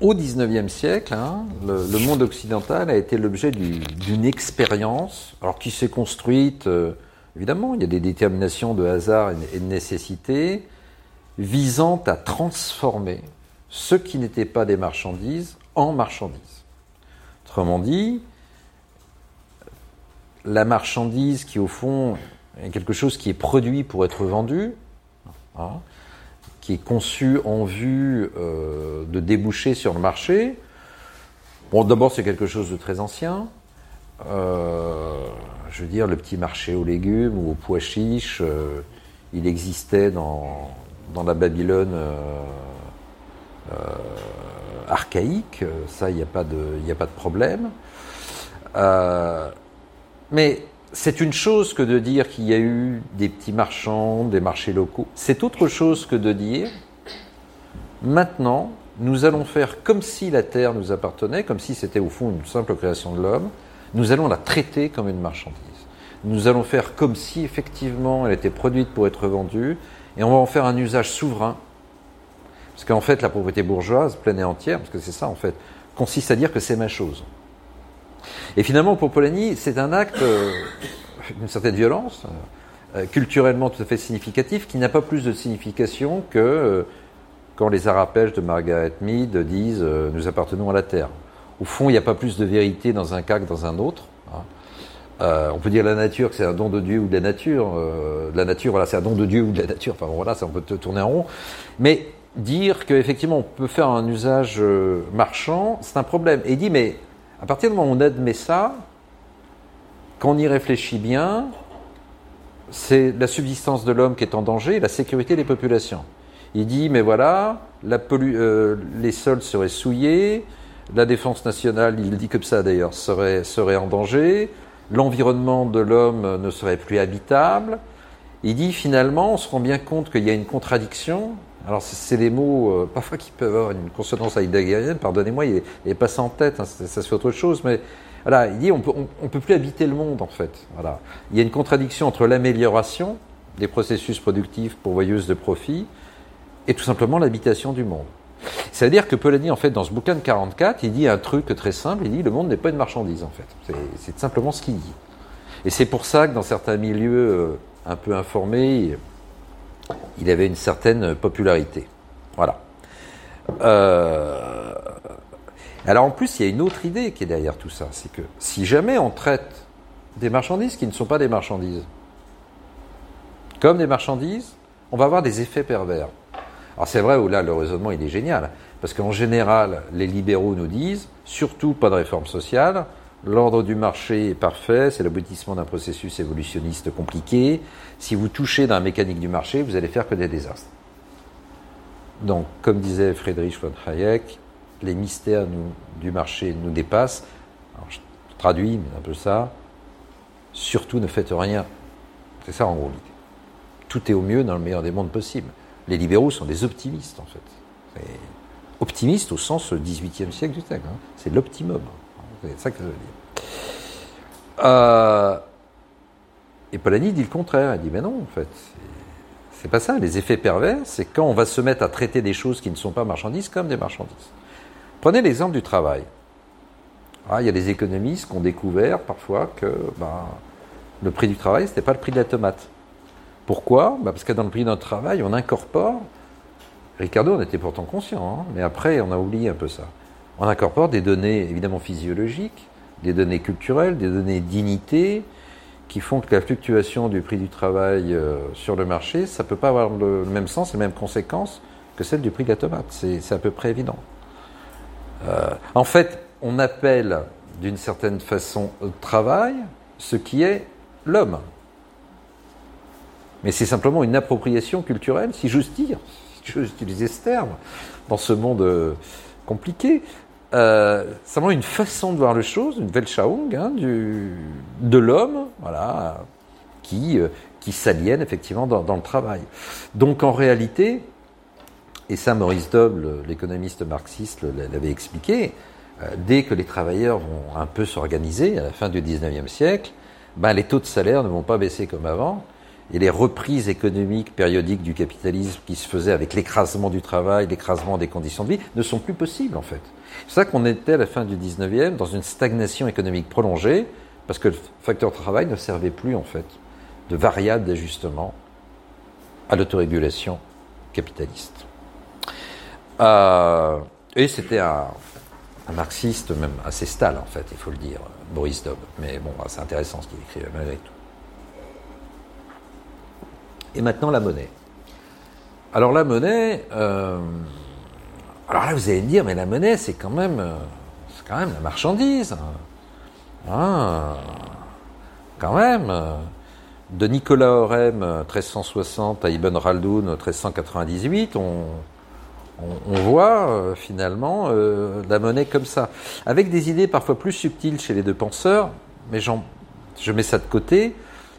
au XIXe siècle, hein, le, monde occidental a été l'objet du- d'une expérience, alors qui s'est construite, euh, évidemment, il y a des déterminations de hasard et et de nécessité, visant à transformer ce qui n'était pas des marchandises en marchandises. Autrement dit, la marchandise qui, au fond, est quelque chose qui est produit pour être vendu, hein, qui est conçu en vue euh, de déboucher sur le marché. Bon, d'abord, c'est quelque chose de très ancien. Euh, je veux dire, le petit marché aux légumes ou aux pois chiches, euh, il existait dans, la Babylone archaïque. Ça, il n'y a, pas de- a pas de problème. Mais c'est une chose que de dire qu'il y a eu des petits marchands, des marchés locaux. C'est autre chose que de dire maintenant, nous allons faire comme si la terre nous appartenait, comme si c'était au fond une simple création de l'homme. Nous allons la traiter comme une marchandise. nous allons faire comme si effectivement elle était produite pour être vendue, et on va en faire un usage souverain. Parce qu'en fait, la propriété bourgeoise, pleine et entière, parce que c'est ça en fait, consiste à dire que c'est ma chose. Et finalement, pour Polanyi, c'est un acte euh, d'une certaine violence, euh, culturellement tout à fait significatif, qui n'a pas plus de signification que euh, quand les arapèges de Margaret Mead disent Nous appartenons à la Terre. Au fond, il n'y a pas plus de vérité dans un cas que dans un autre. Hein. On peut dire la nature que c'est un don de Dieu ou de la nature. La nature, voilà, c'est un don de Dieu ou de la nature. Enfin voilà, ça, on peut tourner en rond. Mais dire qu'effectivement on peut faire un usage marchand, c'est un problème. Et il dit, mais à partir du moment où on admet ça, quand on y réfléchit bien, c'est la subsistance de l'homme qui est en danger et la sécurité des populations. Il dit, mais voilà, la les sols seraient souillés, la défense nationale, il dit comme ça d'ailleurs, serait, serait en danger, l'environnement de l'homme ne serait plus habitable. Il dit finalement, on se rend bien compte qu'il y a une contradiction. Alors c'est des mots euh, parfois qui peuvent avoir une consonance heideggerienne, pardonnez-moi, il n'est pas en tête, hein, ça, se fait autre chose, mais voilà, il dit on peut, on, peut plus habiter le monde en fait. Voilà. Il y a une contradiction entre l'amélioration des processus productifs pourvoyeuses de profit et tout simplement l'habitation du monde. C'est-à-dire que Polanyi, en fait, dans ce bouquin de 44, il dit un truc très simple, il dit le monde n'est pas une marchandise, en fait. C'est simplement ce qu'il dit. Et c'est pour ça que dans certains milieux euh, un peu informés, il avait une certaine popularité. Voilà. Euh, alors en plus, il y a une autre idée qui est derrière tout ça, c'est que si jamais on traite des marchandises qui ne sont pas des marchandises, comme des marchandises, on va avoir des effets pervers. Alors c'est vrai où là le raisonnement il est génial, parce qu'en général les libéraux nous disent surtout pas de réforme sociale, l'ordre du marché est parfait, c'est l'aboutissement d'un processus évolutionniste compliqué, si vous touchez dans la mécanique du marché, vous allez faire que des désastres. Donc comme disait Friedrich von Hayek, les mystères du marché nous dépassent. Alors, je traduis, mais un peu ça. Surtout ne faites rien. C'est ça en gros l'idée. Tout est au mieux dans le meilleur des mondes possibles. Les libéraux sont des optimistes, en fait. Optimistes au sens 18e siècle du texte. Hein. C'est l'optimum. C'est ça que dire. Euh, et Polanyi dit le contraire. Il dit, mais non, en fait, c'est pas ça. Les effets pervers, c'est quand on va se mettre à traiter des choses qui ne sont pas marchandises comme des marchandises. Prenez l'exemple du travail. Ah, il y a des économistes qui ont découvert parfois que ben, le prix du travail, ce n'était pas le prix de la tomate. Pourquoi? Bah, Parce que dans le prix de notre travail, on incorpore, Ricardo en était pourtant conscient, hein, mais après on a oublié un peu ça. On incorpore des données évidemment physiologiques, des données culturelles, des données dignité, qui font que la fluctuation du prix du travail euh, sur le marché, ça ne peut pas avoir le, même sens, les mêmes conséquences que celle du prix de la tomate. C'est à peu près évident. Euh, en fait, on appelle d'une certaine façon travail ce qui est l'homme. Mais c'est simplement une appropriation culturelle, si j'ose dire, si j'ose utiliser ce terme, dans ce monde euh, compliqué. Euh, simplement une façon de voir les choses, une Weltschauung hein, du, de l'homme, voilà, qui, euh, qui s'aliène effectivement dans, le travail. Donc en réalité, et ça Maurice Doble, l'économiste marxiste, l'avait expliqué, euh, dès que les travailleurs vont un peu s'organiser à la fin du 19e siècle, ben, les taux de salaire ne vont pas baisser comme avant, et les reprises économiques périodiques du capitalisme qui se faisaient avec l'écrasement du travail, l'écrasement des conditions de vie, ne sont plus possibles en fait. C'est ça qu'on était à la fin du 19e dans une stagnation économique prolongée, parce que le facteur travail ne servait plus en fait de variable d'ajustement à l'autorégulation capitaliste. Euh, et c'était un, marxiste même assez stale en fait, il faut le dire, Boris Dobb. Mais bon, c'est intéressant ce qu'il écrit malgré tout. Et maintenant la monnaie. Alors la monnaie, euh, alors là vous allez me dire, mais la monnaie c'est quand même, euh, c'est quand même la marchandise. Ah, quand même. De Nicolas Orem 1360 à Ibn Khaldoun 1398, on, on, voit euh, finalement la monnaie comme ça, avec des idées parfois plus subtiles chez les deux penseurs, mais je mets ça de côté.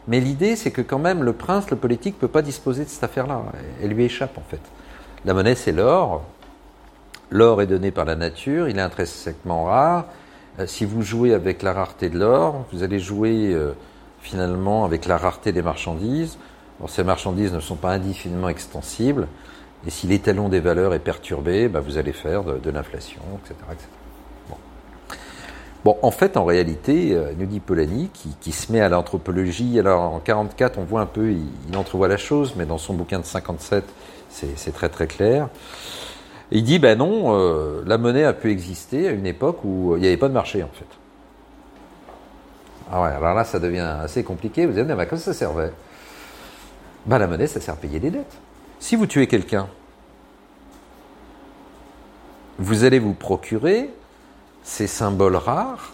Mais l'idée, c'est que quand même, le prince, le politique, peut pas disposer de cette affaire-là. Elle lui échappe, en fait. La monnaie, c'est l'or. L'or est donné par la nature, il est intrinsèquement rare. Euh, si vous jouez avec la rareté de l'or, vous allez jouer euh, finalement, avec la rareté des marchandises. Ces marchandises ne sont pas indéfiniment extensibles, et si l'étalon des valeurs est perturbé, bah, vous allez faire de, l'inflation, etc. etc. Bon. en fait, en réalité, euh, nous dit Polanyi, qui, qui, se met à l'anthropologie, alors en 44, on voit un peu, il, il, entrevoit la chose, mais dans son bouquin de 57, c'est très très clair. Il dit, ben non, euh, la monnaie a pu exister à une époque où il n'y avait pas de marché, en fait. Ah ouais, alors là, ça devient assez compliqué. Vous allez dire, mais à quoi ça servait? Ben, La monnaie, ça sert à payer des dettes. Si vous tuez quelqu'un, vous allez vous procurer ces symboles rares,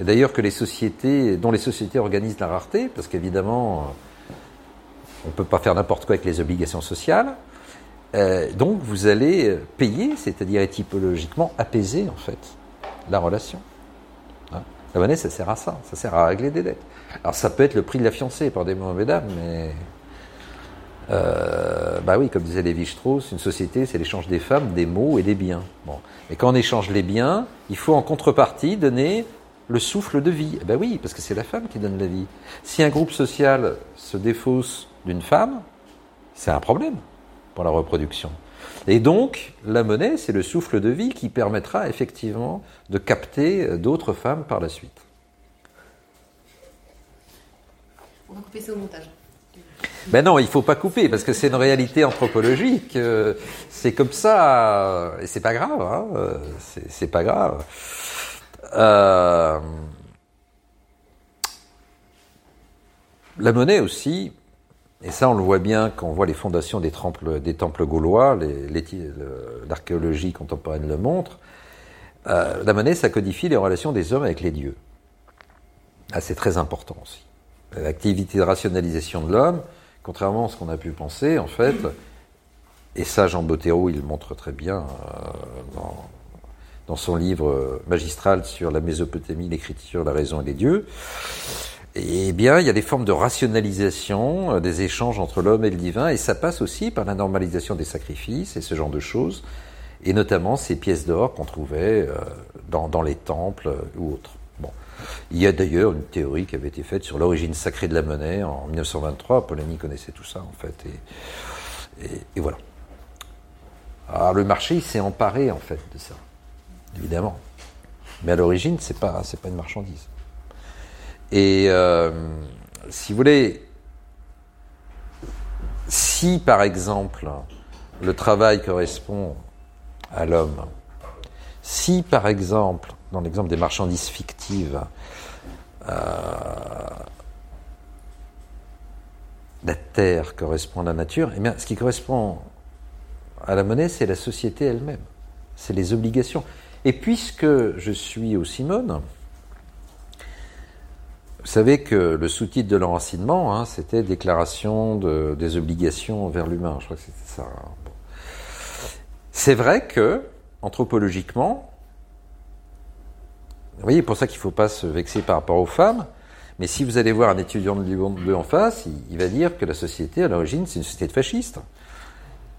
et d'ailleurs que les sociétés, dont les sociétés organisent la rareté, parce qu'évidemment, on ne peut pas faire n'importe quoi avec les obligations sociales. Euh, donc vous allez payer, c'est-à-dire étypologiquement apaiser en fait la relation. Hein la monnaie, ça sert à ça, ça sert à régler des dettes. Alors ça peut être le prix de la fiancée par des mauvais mais euh, bah oui, comme disait Lévi-Strauss, une société, c'est l'échange des femmes, des mots et des biens. Bon. Et quand on échange les biens, il faut en contrepartie donner le souffle de vie. Ben oui, parce que c'est la femme qui donne la vie. Si un groupe social se défausse d'une femme, c'est un problème pour la reproduction. Et donc, la monnaie, c'est le souffle de vie qui permettra effectivement de capter d'autres femmes par la suite. On va couper ça au montage. Ben non, il faut pas couper parce que c'est une réalité anthropologique. C'est comme ça et c'est pas grave. Hein c'est pas grave. Euh, la monnaie aussi, et ça on le voit bien quand on voit les fondations des temples, gaulois, l'archéologie contemporaine le montre, euh, la monnaie ça codifie les relations des hommes avec les dieux. Ah, c'est très important aussi. L'activité de rationalisation de l'homme, contrairement à ce qu'on a pu penser, en fait, et ça Jean Bottero il le montre très bien euh, dans, dans son livre magistral sur la Mésopotamie, l'écriture, la raison et les dieux. Eh bien, il y a des formes de rationalisation euh, des échanges entre l'homme et le divin, et ça passe aussi par la normalisation des sacrifices et ce genre de choses, et notamment ces pièces d'or qu'on trouvait euh, dans, les temples ou autres. Bon. Il y a d'ailleurs une théorie qui avait été faite sur l'origine sacrée de la monnaie en 1923. Polanyi connaissait tout ça, en fait, et, voilà. Alors, le marché, s'est emparé, en fait, de ça évidemment. Mais à l'origine, pas c'est pas une marchandise. Et euh, si vous voulez, si par exemple le travail correspond à l'homme, si par exemple, dans l'exemple des marchandises fictives, euh, la terre correspond à la nature, eh bien, ce qui correspond à la monnaie, c'est la société elle-même, c'est les obligations. Et puisque je suis au Simone, vous savez que le sous-titre de l'enracinement, hein, c'était Déclaration de, des obligations envers l'humain. Je crois que c'était ça. Hein. C'est vrai que, anthropologiquement, vous voyez, pour ça qu'il ne faut pas se vexer par rapport aux femmes, mais si vous allez voir un étudiant de Lyon 2 en face, il, va dire que la société, à l'origine, c'est une société de fascistes.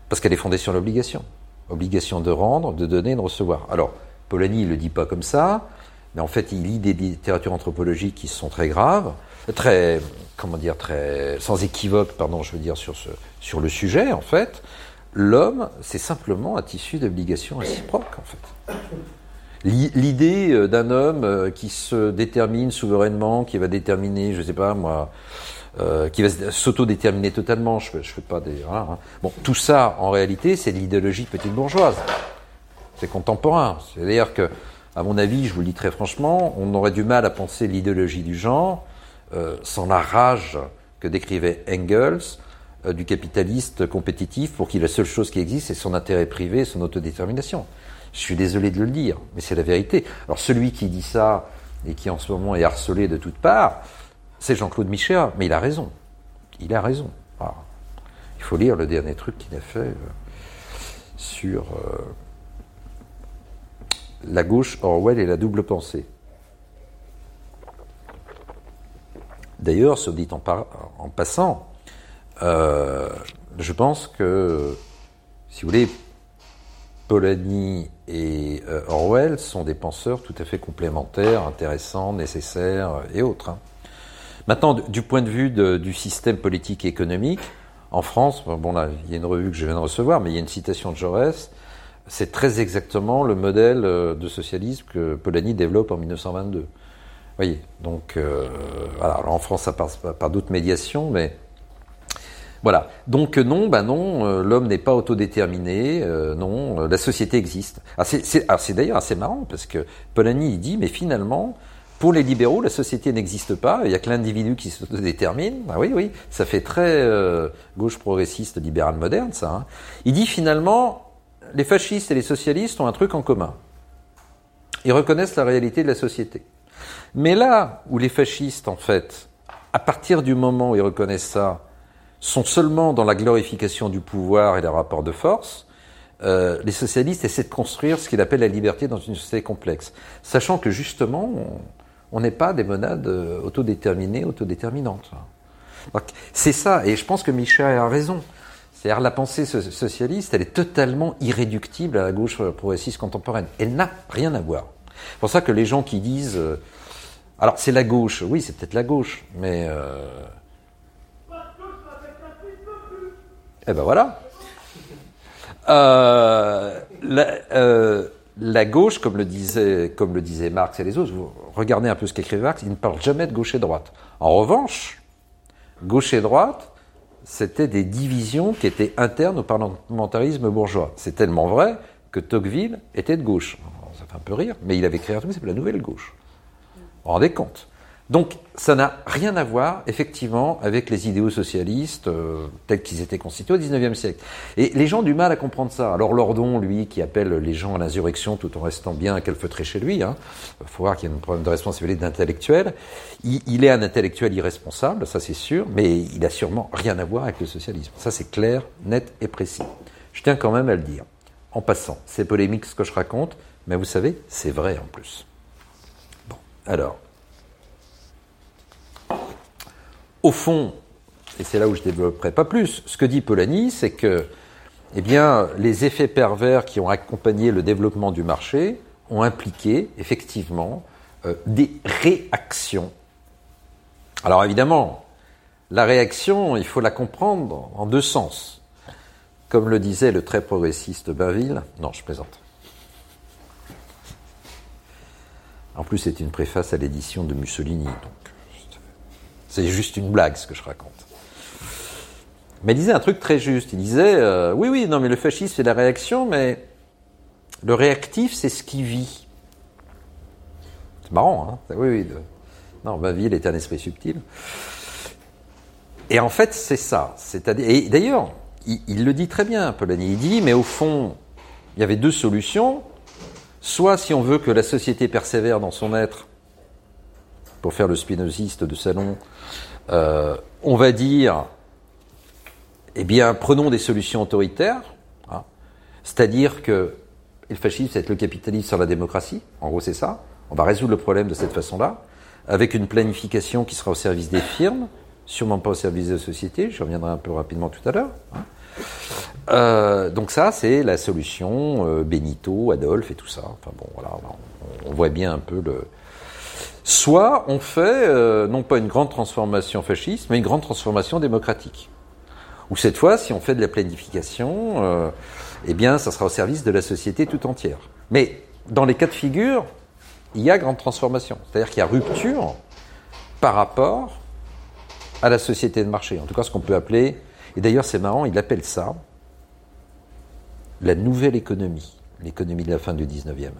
Parce qu'elle est fondée sur l'obligation. Obligation de rendre, de donner, de recevoir. Alors, Polanyi ne le dit pas comme ça, mais en fait, il lit des littératures anthropologiques qui sont très graves, très, comment dire, très, sans équivoque, pardon, je veux dire, sur, ce, sur le sujet, en fait. L'homme, c'est simplement un tissu d'obligations réciproques, en fait. L'idée d'un homme qui se détermine souverainement, qui va déterminer, je sais pas moi, euh, qui va s'autodéterminer totalement, je ne fais pas des... Hein. Bon, tout ça, en réalité, c'est l'idéologie petite bourgeoise c'est contemporain. C'est-à-dire que, à mon avis, je vous le dis très franchement, on aurait du mal à penser l'idéologie du genre euh, sans la rage que décrivait Engels euh, du capitaliste compétitif pour qui la seule chose qui existe c'est son intérêt privé et son autodétermination. Je suis désolé de le dire, mais c'est la vérité. Alors celui qui dit ça et qui en ce moment est harcelé de toutes parts, c'est Jean-Claude Michéa, mais il a raison. Il a raison. Ah. Il faut lire le dernier truc qu'il a fait euh, sur la gauche Orwell et la double pensée. D'ailleurs, se dit en, passant, euh, je pense que, si vous voulez, Polanyi et euh, Orwell sont des penseurs tout à fait complémentaires, intéressants, nécessaires et autres. Hein. Maintenant, du- point de vue du système politique et économique, en France, bon il y a une revue que je viens de recevoir, mais il y a une citation de Jaurès, c'est très exactement le modèle euh, de socialisme que Polanyi développe en 1922. Vous voyez, donc euh, en France ça passe par, d'autres médiations, mais voilà. Donc euh, non, bah non, l'homme n'est pas autodéterminé, non, la société existe. Ah, c'est, c'est- d'ailleurs assez marrant parce que Polanyi il dit, mais finalement, pour les libéraux, la société n'existe pas, il y a que l'individu qui s'autodétermine. Ah oui, oui, ça fait très gauche progressiste, libéral moderne, ça. hein. Il dit finalement, les fascistes et les socialistes ont un truc en commun. Ils reconnaissent la réalité de la société. Mais là où les fascistes, en fait, à partir du moment où ils reconnaissent ça, sont seulement dans la glorification du pouvoir et des rapports de force, euh, les socialistes essaient de construire ce qu'ils appellent la liberté dans une société complexe, sachant que justement, on- n'est pas des monades euh, autodéterminées, autodéterminantes. C'est ça, et je pense que Michel a raison. C'est-à-dire la pensée so- socialiste, elle est totalement irréductible à la gauche euh, progressiste contemporaine. Elle n'a rien à voir. C'est pour ça que les gens qui disent, euh, alors c'est la gauche, oui c'est peut-être la gauche, mais euh, eh ben voilà. La, euh, la gauche, comme le disait, comme le disait Marx et les autres, vous regardez un peu ce qu'écrivait Marx, il ne parle jamais de gauche et droite. En revanche, gauche et droite, c'était des divisions qui étaient internes au parlementarisme bourgeois. C'est tellement vrai que Tocqueville était de gauche. Ça fait un peu rire, mais il avait créé un truc qui s'appelle la nouvelle gauche. Vous vous rendez compte? Donc, ça n'a rien à voir, effectivement, avec les idéaux socialistes euh, tels qu'ils étaient constitués au XIXe siècle. Et les gens ont du mal à comprendre ça. Alors, Lordon, lui, qui appelle les gens à l'insurrection tout en restant bien calfeutré chez lui, il hein, faut voir qu'il y a un problème de responsabilité d'intellectuel. Il, il est un intellectuel irresponsable, ça c'est sûr, mais il a sûrement rien à voir avec le socialisme. Ça c'est clair, net et précis. Je tiens quand même à le dire. En passant, c'est polémique ce que je raconte, mais vous savez, c'est vrai en plus. Bon, alors. Au fond, et c'est là où je développerai pas plus, ce que dit Polanyi, c'est que eh bien, les effets pervers qui ont accompagné le développement du marché ont impliqué effectivement euh, des réactions. Alors évidemment, la réaction, il faut la comprendre en deux sens. Comme le disait le très progressiste Bainville, non, je plaisante. En plus, c'est une préface à l'édition de Mussolini, c'est juste une blague ce que je raconte. Mais il disait un truc très juste. Il disait euh, oui, oui, non, mais le fascisme c'est la réaction, mais le réactif c'est ce qui vit. C'est marrant, hein Oui, oui. Non, Bainville est un esprit subtil. Et en fait, c'est ça. C'est-à-dire, et d'ailleurs, il, il, le dit très bien, Polanyi. Il dit, mais au fond, il y avait deux solutions. Soit, si on veut que la société persévère dans son être, pour faire le spinoziste de salon, euh, on va dire, eh bien, prenons des solutions autoritaires. Hein, C'est-à-dire que le fascisme, c'est le capitalisme sur la démocratie. En gros, c'est ça. On va résoudre le problème de cette façon-là, avec une planification qui sera au service des firmes, sûrement pas au service de la société, je reviendrai un peu rapidement tout à l'heure. Hein. Euh, donc ça, c'est la solution euh, Benito, Adolphe et tout ça. Enfin bon, voilà, on, on voit bien un peu le... Soit on fait, euh, non pas une grande transformation fasciste, mais une grande transformation démocratique. Ou cette fois, si on fait de la planification, euh, eh bien, ça sera au service de la société tout entière. Mais dans les cas de figure, il y a grande transformation. C'est-à-dire qu'il y a rupture par rapport à la société de marché. En tout cas, ce qu'on peut appeler, et d'ailleurs c'est marrant, il appelle ça la nouvelle économie, l'économie de la fin du 19e.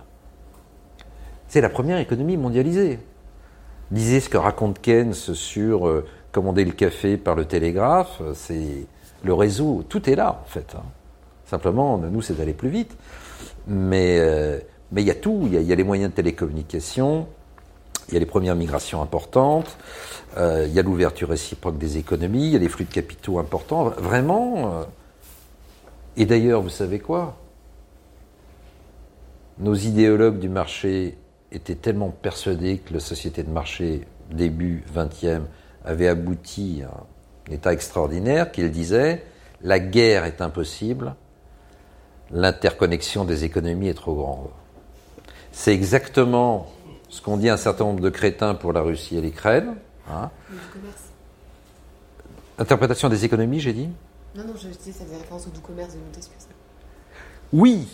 C'est la première économie mondialisée. Lisez ce que raconte Keynes sur euh, commander le café par le télégraphe, c'est le réseau, tout est là en fait. Hein. Simplement, nous, c'est d'aller plus vite. Mais euh, mais il y a tout, il y a, les moyens de télécommunication, il y a les premières migrations importantes, euh, il y a l'ouverture réciproque des économies, il y a les flux de capitaux importants. Vraiment. Euh, et d'ailleurs, vous savez quoi? Nos idéologues du marché étaient tellement persuadés que la société de marché, début 20e, avait abouti à un état extraordinaire qu'ils disaient la guerre est impossible, l'interconnexion des économies est trop grande. C'est exactement ce qu'ont dit un certain nombre de crétins pour la Russie et l'Ukraine. hein. Interprétation des économies, j'ai dit? Non, non, je disais, ça faisait référence au doux commerce de Montesquieu. Oui,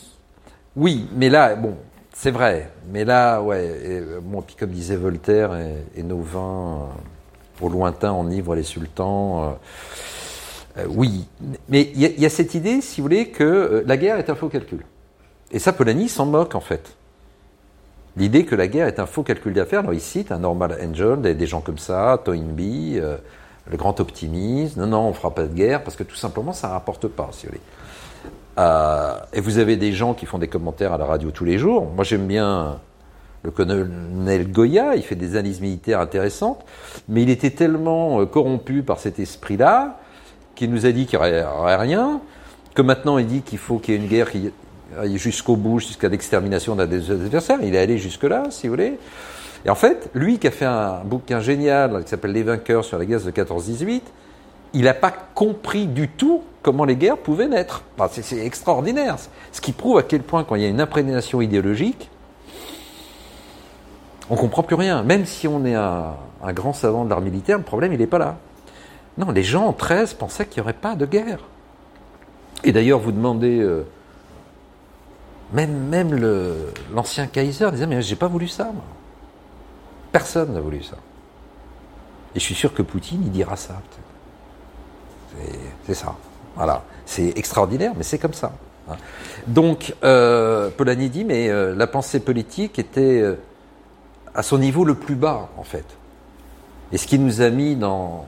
oui, mais là, bon, c'est vrai. Mais là, ouais, et, euh, bon, puis comme disait Voltaire, et, et euh, au lointain enivrent les sultans. euh, oui, mais il y, a- cette idée, si vous voulez, que la guerre est un faux calcul. Et ça, Polanyi s'en moque, en fait. L'idée que la guerre est un faux calcul d'affaires. Alors, il cite un Normal Angel, des, gens comme ça, Toynbee, le grand optimiste. Non, non, on fera pas de guerre parce que tout simplement, ça rapporte pas, si vous voulez. Euh, et vous avez des gens qui font des commentaires à la radio tous les jours. Moi, j'aime bien le colonel Goya, il fait des analyses militaires intéressantes, mais il était tellement euh, corrompu par cet esprit-là qu'il nous a dit qu'il n'y aurait, rien, que maintenant il dit qu'il faut qu'il y ait une guerre qui aille jusqu'au bout, jusqu'à l'extermination d'un des adversaires. Il est allé jusque-là, si vous voulez. Et en fait, lui qui a fait un bouquin génial qui s'appelle Les vainqueurs sur la guerre de 14-18, il n'a pas compris du tout comment les guerres pouvaient naître. C'est- extraordinaire. Ce qui prouve à quel point, quand il y a une imprégnation idéologique, on comprend plus rien. Même si on est un, grand savant de l'art militaire, le problème, il n'est pas là. Non, les gens en 13 pensaient qu'il n'y aurait pas de guerre. Et d'ailleurs, vous demandez, euh, même, même l'ancien Kaiser disait, mais j'ai pas voulu ça, moi. Personne n'a voulu ça. Et je suis sûr que Poutine, il dira ça. C'est ça. Voilà. C'est extraordinaire, mais c'est comme ça. hein. Donc, euh, Polanyi dit, mais euh, la pensée politique était euh, à son niveau le plus bas, en fait. Et ce qui nous a mis dans,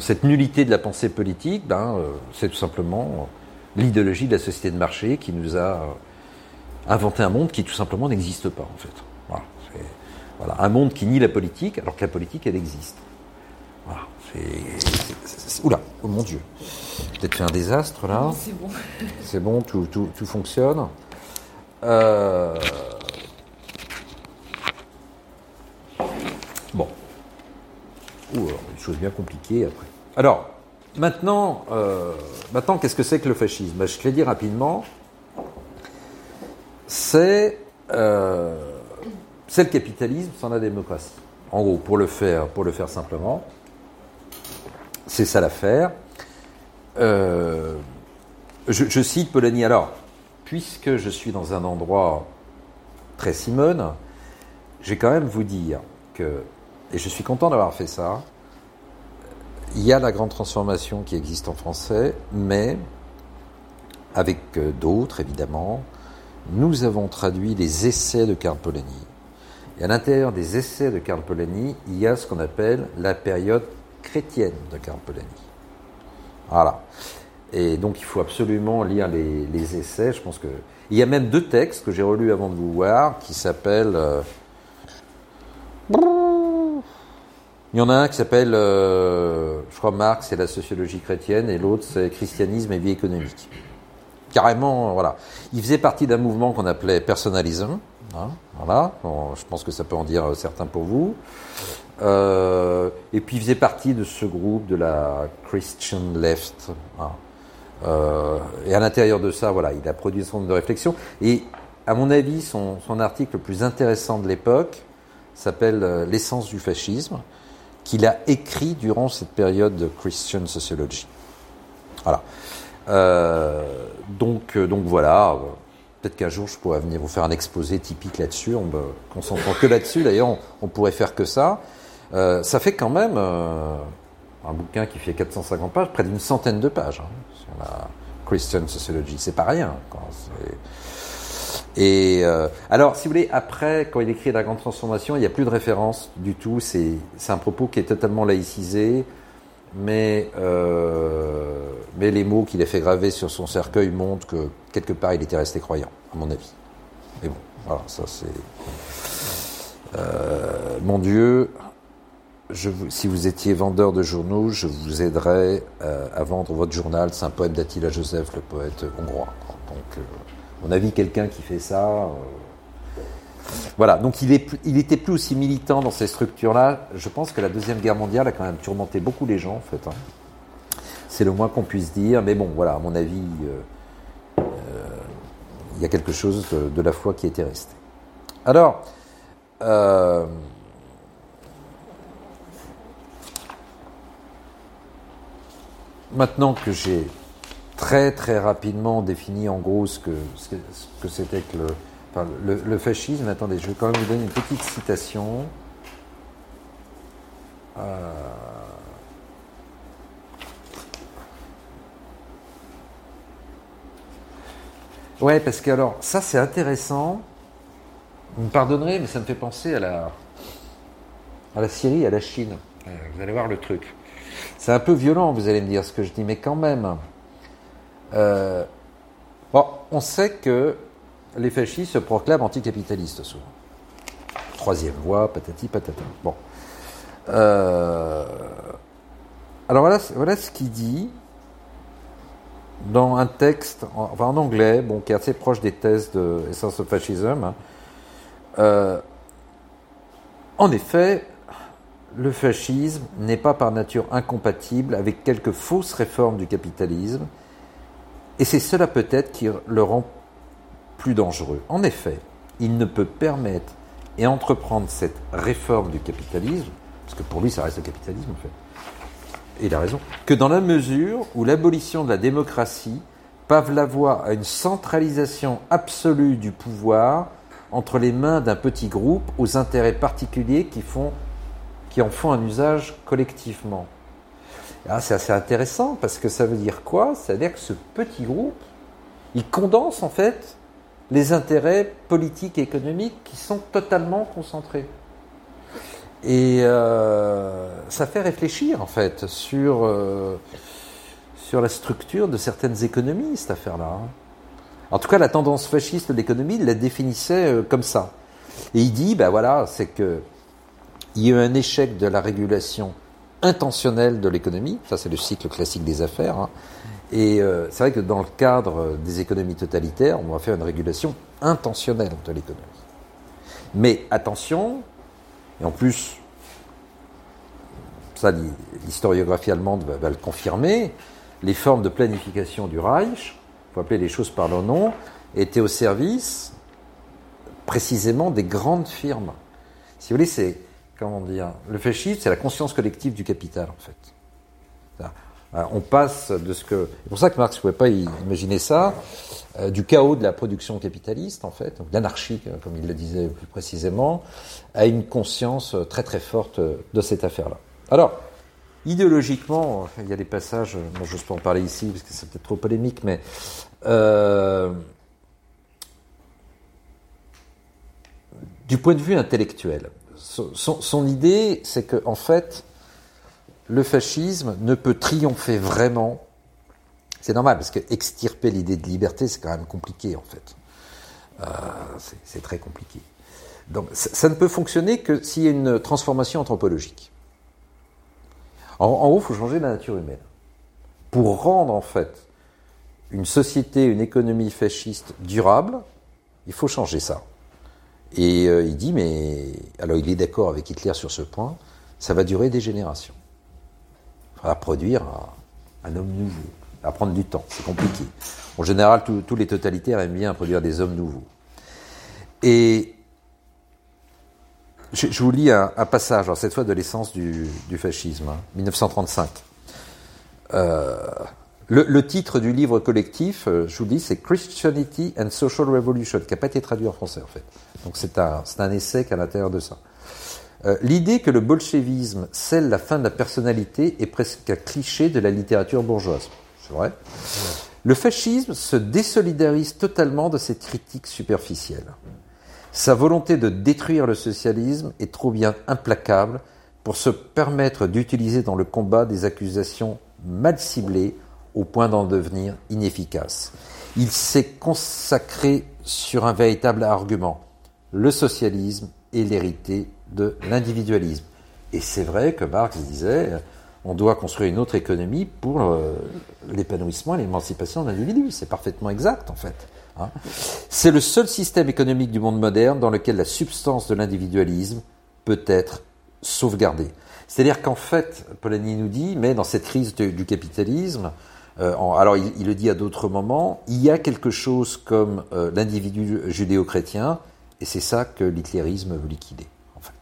cette nullité de la pensée politique, ben, c'est tout simplement l'idéologie de la société de marché qui nous a inventé un monde qui tout simplement n'existe pas, en fait. Voilà. Voilà. Un monde qui nie la politique, alors que la politique, elle existe. Oula, oh mon Dieu. Peut-être fait un désastre là. C'est bon. C'est bon, tout, tout- tout fonctionne. Euh, Bon. Ou alors, une chose bien compliquée après. Alors, maintenant, euh, maintenant qu'est-ce que c'est que le fascisme? Ben, Je te l'ai dit rapidement. C'est euh, c'est le capitalisme sans la démocratie. En gros, pour le faire, pour le faire simplement, c'est ça l'affaire. Euh, je, cite Polanyi. Alors, puisque je suis dans un endroit très Simone, je vais quand même vous dire que, et je suis content d'avoir fait ça, il y a la grande transformation qui existe en français, mais avec euh, d'autres, évidemment, nous avons traduit les essais de Karl Polanyi. Et à l'intérieur des essais de Karl Polanyi, il y a ce qu'on appelle la période chrétienne de Karl Polanyi. Voilà. Et donc il faut absolument lire les, essais. Je pense que il y a même deux textes que j'ai relus avant de vous voir qui s'appellent. euh, Il y en a un qui s'appelle, euh, je crois, Marx et la sociologie chrétienne, et l'autre c'est Christianisme et vie économique. Carrément, voilà. Il faisait partie d'un mouvement qu'on appelait personnalisme. hein, voilà. Je pense que ça peut en dire certains pour vous. Euh, et puis il faisait partie de ce groupe de la Christian Left. hein. Euh, et à l'intérieur de ça, voilà, il a produit un certain nombre de réflexions. Et à mon avis, son, son article le plus intéressant de l'époque s'appelle euh, L'essence du fascisme, qu'il a écrit durant cette période de Christian Sociology. Voilà. Euh, donc, euh, donc voilà. euh, Peut-être qu'un jour je pourrais venir vous faire un exposé typique là-dessus. On me concentrant que là-dessus. D'ailleurs, on pourrait faire que ça. Euh, ça fait quand même euh, un bouquin qui fait 450 pages, près d'une centaine de pages hein, sur la Christian Sociology. C'est pas rien. C'est- Et euh, alors, si vous voulez, après, quand il écrit La Grande Transformation, il n'y a plus de référence du tout. C'est un propos qui est totalement laïcisé, mais, mais les mots qu'il a fait graver sur son cercueil montrent que quelque part il était resté croyant, à mon avis. Mais bon, voilà, ça c'est. Mon Dieu, je si vous étiez vendeur de journaux, je vous aiderais euh, à vendre votre journal. C'est un poème d'Attila Joseph, le poète hongrois. Donc, euh, à mon avis, quelqu'un qui fait ça. euh, voilà, donc il, plus- il était plus aussi militant dans ces structures-là. Je pense que la Deuxième Guerre mondiale a quand même tourmenté beaucoup les gens, en fait. hein. C'est le moins qu'on puisse dire. Mais bon, voilà, à mon avis, euh, euh, il y a quelque chose de, de la foi qui était resté. Alors, euh, maintenant que j'ai très très rapidement défini en gros ce que ce que, c'était que le, le, fascisme, attendez, je vais quand même vous donner une petite citation. Euh, Ouais, parce que alors, ça c'est intéressant. Vous me pardonnerez, mais ça me fait penser à la, à la Syrie, à la Chine. Vous allez voir le truc. C'est un peu violent, vous allez me dire ce que je dis, mais quand même. Euh, bon, on sait que les fascistes se proclament anticapitalistes souvent. Troisième voie, patati patata. Bon. Euh, alors voilà, ce qu'il dit dans un texte, en, enfin en anglais, bon, qui est assez proche des thèses de Essence of Fascism. hein. Euh, en effet, le fascisme n'est pas par nature incompatible avec quelques fausses réformes du capitalisme, et c'est cela peut-être qui le rend plus dangereux. En effet, il ne peut permettre et entreprendre cette réforme du capitalisme, parce que pour lui ça reste le capitalisme en fait, et il a raison, que dans la mesure où l'abolition de la démocratie pave la voie à une centralisation absolue du pouvoir entre les mains d'un petit groupe aux intérêts particuliers qui, font, qui en font un usage collectivement. Ah, c'est assez intéressant parce que ça veut dire quoi? Ça veut dire que ce petit groupe, il condense en fait les intérêts politiques et économiques qui sont totalement concentrés. Et euh, ça fait réfléchir en fait sur, euh, sur la structure de certaines économies, cette affaire-là. hein. En tout cas, la tendance fasciste de l'économie, la définissait euh, comme ça. Et il dit, ben voilà, c'est que il y a eu un échec de la régulation intentionnelle de l'économie, ça c'est le cycle classique des affaires, hein. et euh, c'est vrai que dans le cadre des économies totalitaires, on va faire une régulation intentionnelle de l'économie. Mais attention, et en plus, ça l'historiographie allemande va, le confirmer, les formes de planification du Reich, il faut appeler les choses par leur nom, étaient au service précisément des grandes firmes. Si vous voulez, c'est, comment dire, le fascisme, c'est la conscience collective du capital, en fait. Euh, On passe de ce que. C'est pour ça que Marx ne pouvait pas imaginer ça, euh, du chaos de la production capitaliste, en fait, l'anarchie, euh, comme il le disait plus précisément, à une conscience très très forte de cette affaire-là. Alors, idéologiquement, il y a des passages, bon, je pas en parler ici parce que c'est peut-être trop polémique, mais. du point de vue intellectuel, son, idée, c'est que en fait, le fascisme ne peut triompher vraiment. C'est normal parce que extirper l'idée de liberté, c'est quand même compliqué en fait. Euh, c'est- très compliqué. Donc, ça, ne peut fonctionner que s'il y a une transformation anthropologique. En, en haut, il faut changer la nature humaine pour rendre en fait une société, une économie fasciste durable. Il faut changer ça. Et euh, il dit, mais alors il est d'accord avec Hitler sur ce point, ça va durer des générations. Il faudra produire un, homme nouveau. Ça va prendre du temps, c'est compliqué. En général, tous- les totalitaires aiment bien produire des hommes nouveaux. Et je, vous lis un, passage, alors cette fois de l'essence du, fascisme, hein, 1935. Euh, le, titre du livre collectif, euh, je vous dis, c'est Christianity and Social Revolution, qui n'a pas été traduit en français en fait. Donc c'est un, un essai qu'à l'intérieur de ça. Euh, L'idée que le bolchevisme scelle la fin de la personnalité est presque un cliché de la littérature bourgeoise. C'est vrai. Le fascisme se désolidarise totalement de cette critique superficielle. Sa volonté de détruire le socialisme est trop bien implacable pour se permettre d'utiliser dans le combat des accusations mal ciblées au point d'en devenir inefficace. Il s'est consacré sur un véritable argument, le socialisme est l'hérité de l'individualisme. Et c'est vrai que Marx disait, on doit construire une autre économie pour euh, l'épanouissement et l'émancipation de l'individu. C'est parfaitement exact, en fait. hein. C'est le seul système économique du monde moderne dans lequel la substance de l'individualisme peut être sauvegardée. C'est-à-dire qu'en fait, Polanyi nous dit, mais dans cette crise du capitalisme, euh, alors il, le dit à d'autres moments, il y a quelque chose comme euh, l'individu judéo-chrétien, et c'est ça que l'hitlérisme veut liquider, en fait.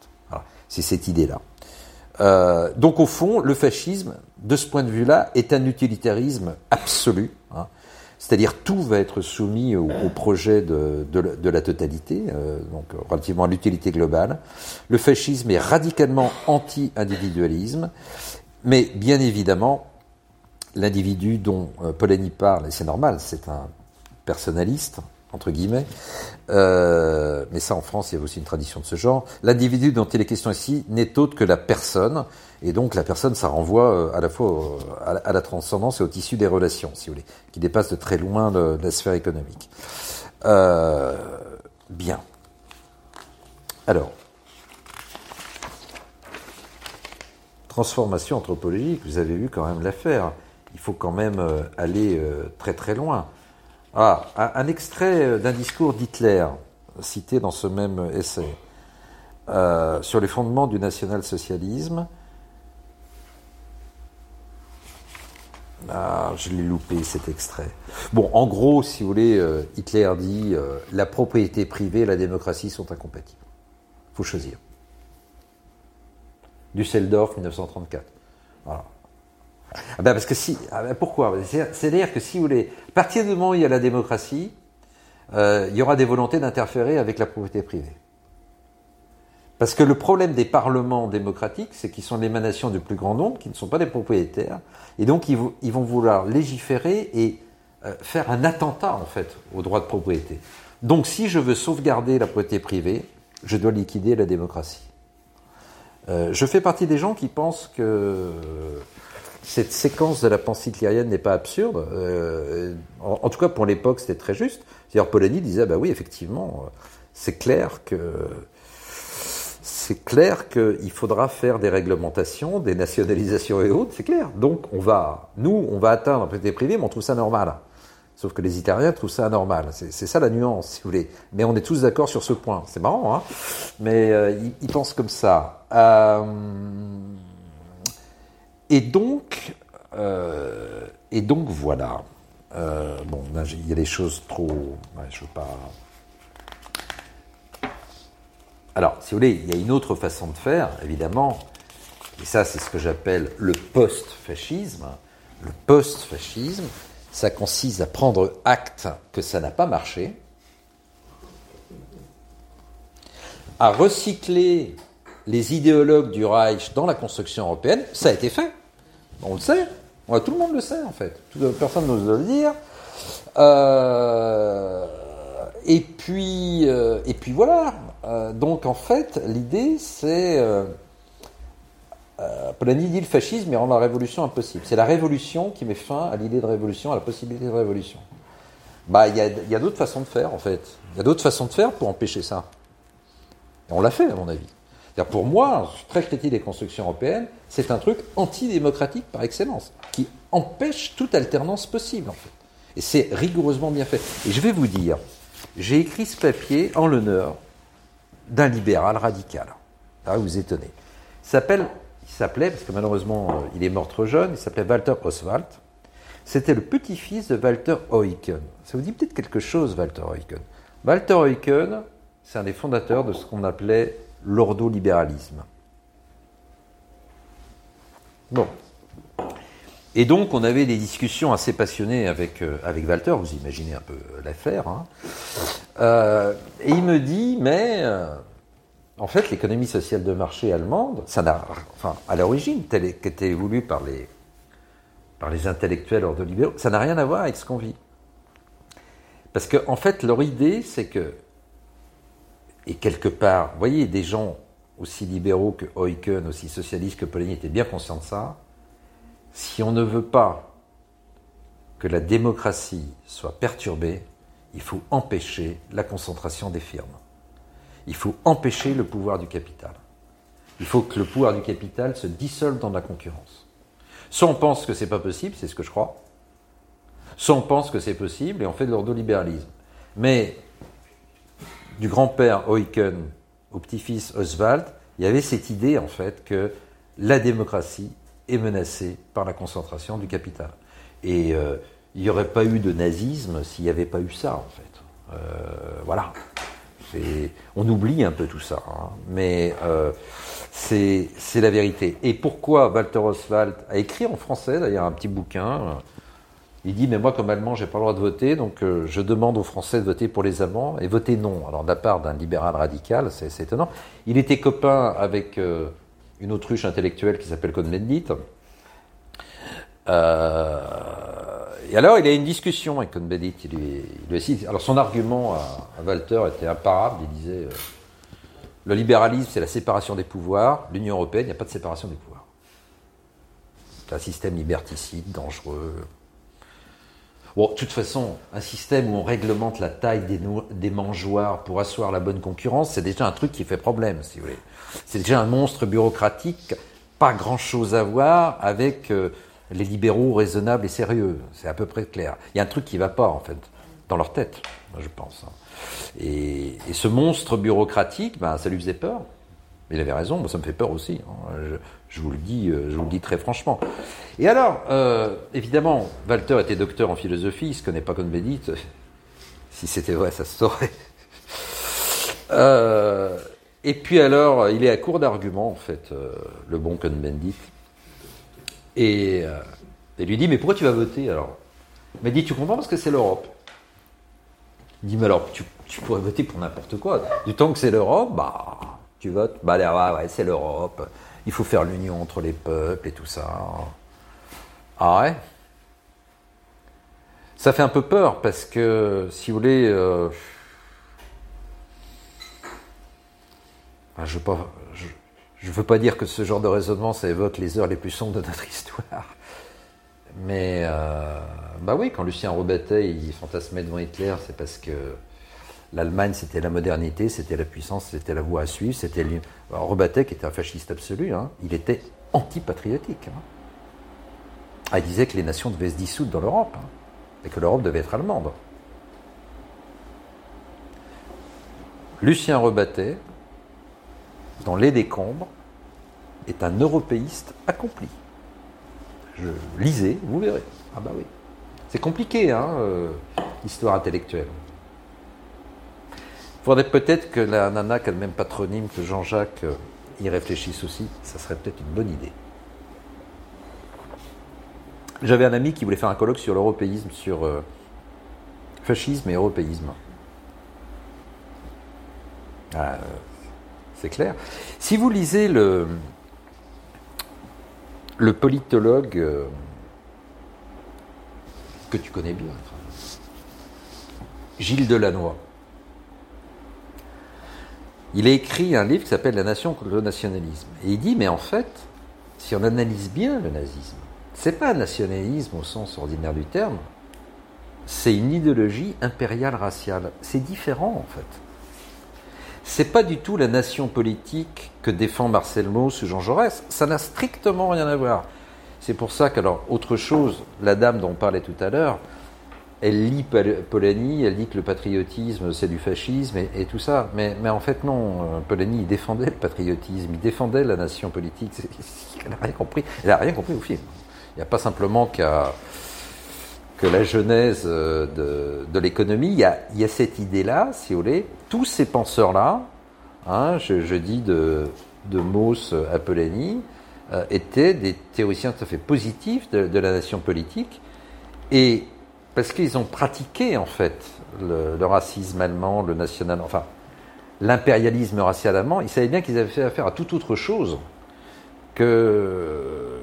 C'est cette idée-là. Euh, donc au fond, le fascisme, de ce point de vue-là, est un utilitarisme absolu. hein. C'est-à-dire tout va être soumis au, projet de, la- totalité, donc relativement à l'utilité globale. Le fascisme est radicalement anti-individualisme, mais bien évidemment, l'individu dont euh, Polanyi parle, et c'est normal, c'est un personnaliste, entre guillemets, euh, mais ça en France, il y a aussi une tradition de ce genre, l'individu dont il est question ici n'est autre que la personne, et donc la personne, ça renvoie euh, à la fois à, la- transcendance et au tissu des relations, si vous voulez, qui dépasse de très loin la sphère économique. Bien. Alors, transformation anthropologique, vous avez vu quand même l'affaire. Il faut quand même euh, aller euh, très très loin. Ah, un, extrait euh, d'un discours d'Hitler, cité dans ce même essai, sur les fondements du national-socialisme. Ah, je l'ai loupé cet extrait. Bon, en gros, si vous voulez, Hitler dit la propriété privée et la démocratie sont incompatibles. faut choisir. Düsseldorf, 1934. Voilà. Ah ben parce que si, ah ben pourquoi? C'est- C'est-à-dire que si vous voulez, à partir du moment où il y a la démocratie, euh, il y aura des volontés d'interférer avec la propriété privée. Parce que le problème des parlements démocratiques, c'est qu'ils sont l'émanation du plus grand nombre, qui ne sont pas des propriétaires, et donc ils vont vouloir légiférer et euh, faire un attentat en fait au droit de propriété. Donc si je veux sauvegarder la propriété privée, je dois liquider la démocratie. Euh, je fais partie des gens qui pensent que cette séquence de la pensée hitlérienne n'est pas absurde. Euh, en, tout cas, pour l'époque, c'était très juste. C'est-à-dire, Polanyi disait, bah oui, effectivement, euh, c'est clair que c'est clair qu'il faudra faire des réglementations, des nationalisations et autres, c'est clair. Donc, on va, nous, on va atteindre la propriété privée, mais on trouve ça normal. Sauf que les Italiens trouvent ça anormal. C'est ça la nuance, si vous voulez. Mais on est tous d'accord sur ce point. C'est marrant, hein Mais euh, ils, ils pensent comme ça. Euh, et donc, euh, et donc voilà. Euh, bon, il y a des choses trop. ouais, je veux pas. Alors, si vous voulez, il y a une autre façon de faire, évidemment. Et ça, c'est ce que j'appelle le post-fascisme. Le post-fascisme, ça consiste à prendre acte que ça n'a pas marché, à recycler les idéologues du Reich dans la construction européenne. Ça a été fait. On le sait. Tout le monde le sait, en fait. Personne n'ose le dire. Euh, et puis, euh, et puis voilà. Euh, donc, en fait, l'idée, c'est. Polanyi dit le fascisme et rend la révolution impossible. C'est la révolution qui met fin à l'idée de révolution, à la possibilité de révolution. Bah, il y a, y a d'autres façons de faire, en fait. Il y a d'autres façons de faire pour empêcher ça. Et on l'a fait, à mon avis. Pour moi, je suis très critique des constructions européennes, c'est un truc antidémocratique par excellence, qui empêche toute alternance possible, en fait. Et c'est rigoureusement bien fait. Et je vais vous dire, j'ai écrit ce papier en l'honneur d'un libéral radical. Ça va vous étonner. Il il s'appelait, parce que malheureusement euh, il est mort trop jeune, il s'appelait Walter Oswald. C'était le petit-fils de Walter Eucken. Ça vous dit peut-être quelque chose, Walter Eucken. Walter Eucken, c'est un des fondateurs de ce qu'on appelait l'ordolibéralisme. Bon. Et donc, on avait des discussions assez passionnées avec, euh, Walter, vous imaginez un peu l'affaire. hein. Euh, et il me dit, mais euh, en fait, l'économie sociale de marché allemande, ça n'a, enfin, à l'origine, telle qu'était voulue par les, par les intellectuels ordolibéraux, ça n'a rien à voir avec ce qu'on vit. Parce qu'en en fait, leur idée, c'est que, et quelque part, vous voyez, des gens aussi libéraux que Eucken, aussi socialistes que Polanyi étaient bien conscients de ça, si on ne veut pas que la démocratie soit perturbée, il faut empêcher la concentration des firmes. Il faut empêcher le pouvoir du capital. Il faut que le pouvoir du capital se dissolve dans la concurrence. Soit on pense que c'est pas possible, c'est ce que je crois. Soit on pense que c'est possible et on fait de l'ordolibéralisme. Mais du grand-père Eucken au petit-fils Oswald, il y avait cette idée en fait que la démocratie est menacée par la concentration du capital. Et euh, il n'y aurait pas eu de nazisme s'il n'y avait pas eu ça en fait. Euh, voilà. On oublie un peu tout ça, hein. mais euh, c'est la vérité. Et pourquoi Walter Oswald a écrit en français, d'ailleurs, un petit bouquin il dit, mais moi, comme Allemand, j'ai pas le droit de voter, donc euh, je demande aux Français de voter pour les Allemands et voter non. Alors, de la part d'un libéral radical, c'est, étonnant. Il était copain avec euh, une autruche intellectuelle qui s'appelle Cohn-Bendit. Euh, et alors, il a une discussion avec Cohn-Bendit. Alors, son argument à, à Walter était imparable. Il disait, le libéralisme, c'est la séparation des pouvoirs. L'Union européenne, il n'y a pas de séparation des pouvoirs. C'est un système liberticide, dangereux. Bon, de toute façon, un système où on réglemente la taille des, mangeoires pour asseoir la bonne concurrence, c'est déjà un truc qui fait problème, si vous voulez. C'est déjà un monstre bureaucratique, pas grand-chose à voir avec euh, les libéraux raisonnables et sérieux. C'est à peu près clair. Il y a un truc qui va pas, en fait, dans leur tête, je pense. hein. Et, et ce monstre bureaucratique, ben, ça lui faisait peur. Il avait raison, moi ça me fait peur aussi. Je, vous le dis, euh, je vous le dis très franchement. Et alors, euh, évidemment, Walter était docteur en philosophie, il se connaît pas comme Bédit. Si c'était vrai, ça se saurait. Euh, et puis alors, il est à court d'arguments, en fait, le bon Cohn-Bendit. Et il lui dit, mais pourquoi tu vas voter alors? Il m'a dit, tu comprends parce que c'est l'Europe? Il dit, mais alors, tu, pourrais voter pour n'importe quoi. Du temps que c'est l'Europe, bah, tu votes. Bah, ouais, ouais, c'est l'Europe. Il faut faire l'union entre les peuples et tout ça. Ah ouais? Ça fait un peu peur parce que, si vous voulez, euh, je ne veux, je veux pas dire que ce genre de raisonnement, ça évoque les heures les plus sombres de notre histoire. Mais, euh, bah oui, quand Lucien Robatet, il fantasmait devant Hitler, c'est parce que l'Allemagne, c'était la modernité, c'était la puissance, c'était la voie à suivre, c'était... qui était un fasciste absolu, hein, il était antipatriotique. hein. Ah, il disait que les nations devaient se dissoudre dans l'Europe, hein, et que l'Europe devait être allemande. Lucien Rebattet, dans Les Décombres, est un européiste accompli. Je lisez, vous verrez. Ah bah oui. C'est compliqué, hein, euh, l'histoire intellectuelle. Faudrait peut-être que la nana qui a le même patronyme que Jean-Jacques euh, y réfléchisse aussi. Ça serait peut-être une bonne idée. J'avais un ami qui voulait faire un colloque sur l'européisme, sur euh, fascisme et européisme. Ah, euh, c'est clair. Si vous lisez le, politologue que tu connais bien, Gilles Delannoy, il a écrit un livre qui s'appelle La nation le nationalisme. Et il dit, mais en fait, si on analyse bien le nazisme, c'est pas un nationalisme au sens ordinaire du terme, c'est une idéologie impériale raciale. C'est différent en fait. C'est pas du tout la nation politique que défend Marcel Mauss ou Jean Jaurès. Ça n'a strictement rien à voir. C'est pour ça qu'alors, autre chose, la dame dont on parlait tout à l'heure, elle lit Pol- Polanyi, elle dit que le patriotisme c'est du fascisme et, tout ça. Mais, en fait, non. euh, Polanyi, défendait le patriotisme, il défendait la nation politique. Elle n'a rien compris. Elle n'a rien compris au film. Il n'y a pas simplement qu'à que la genèse euh, de, l'économie, il y a, cette idée-là, si vous voulez, tous ces penseurs-là, hein, je, je dis de, de Mauss à Polanyi, euh, étaient des théoriciens tout à fait positifs de, de la nation politique, et parce qu'ils ont pratiqué en fait le, racisme allemand, le national, enfin l'impérialisme racial allemand, ils savaient bien qu'ils avaient fait affaire à toute autre chose que,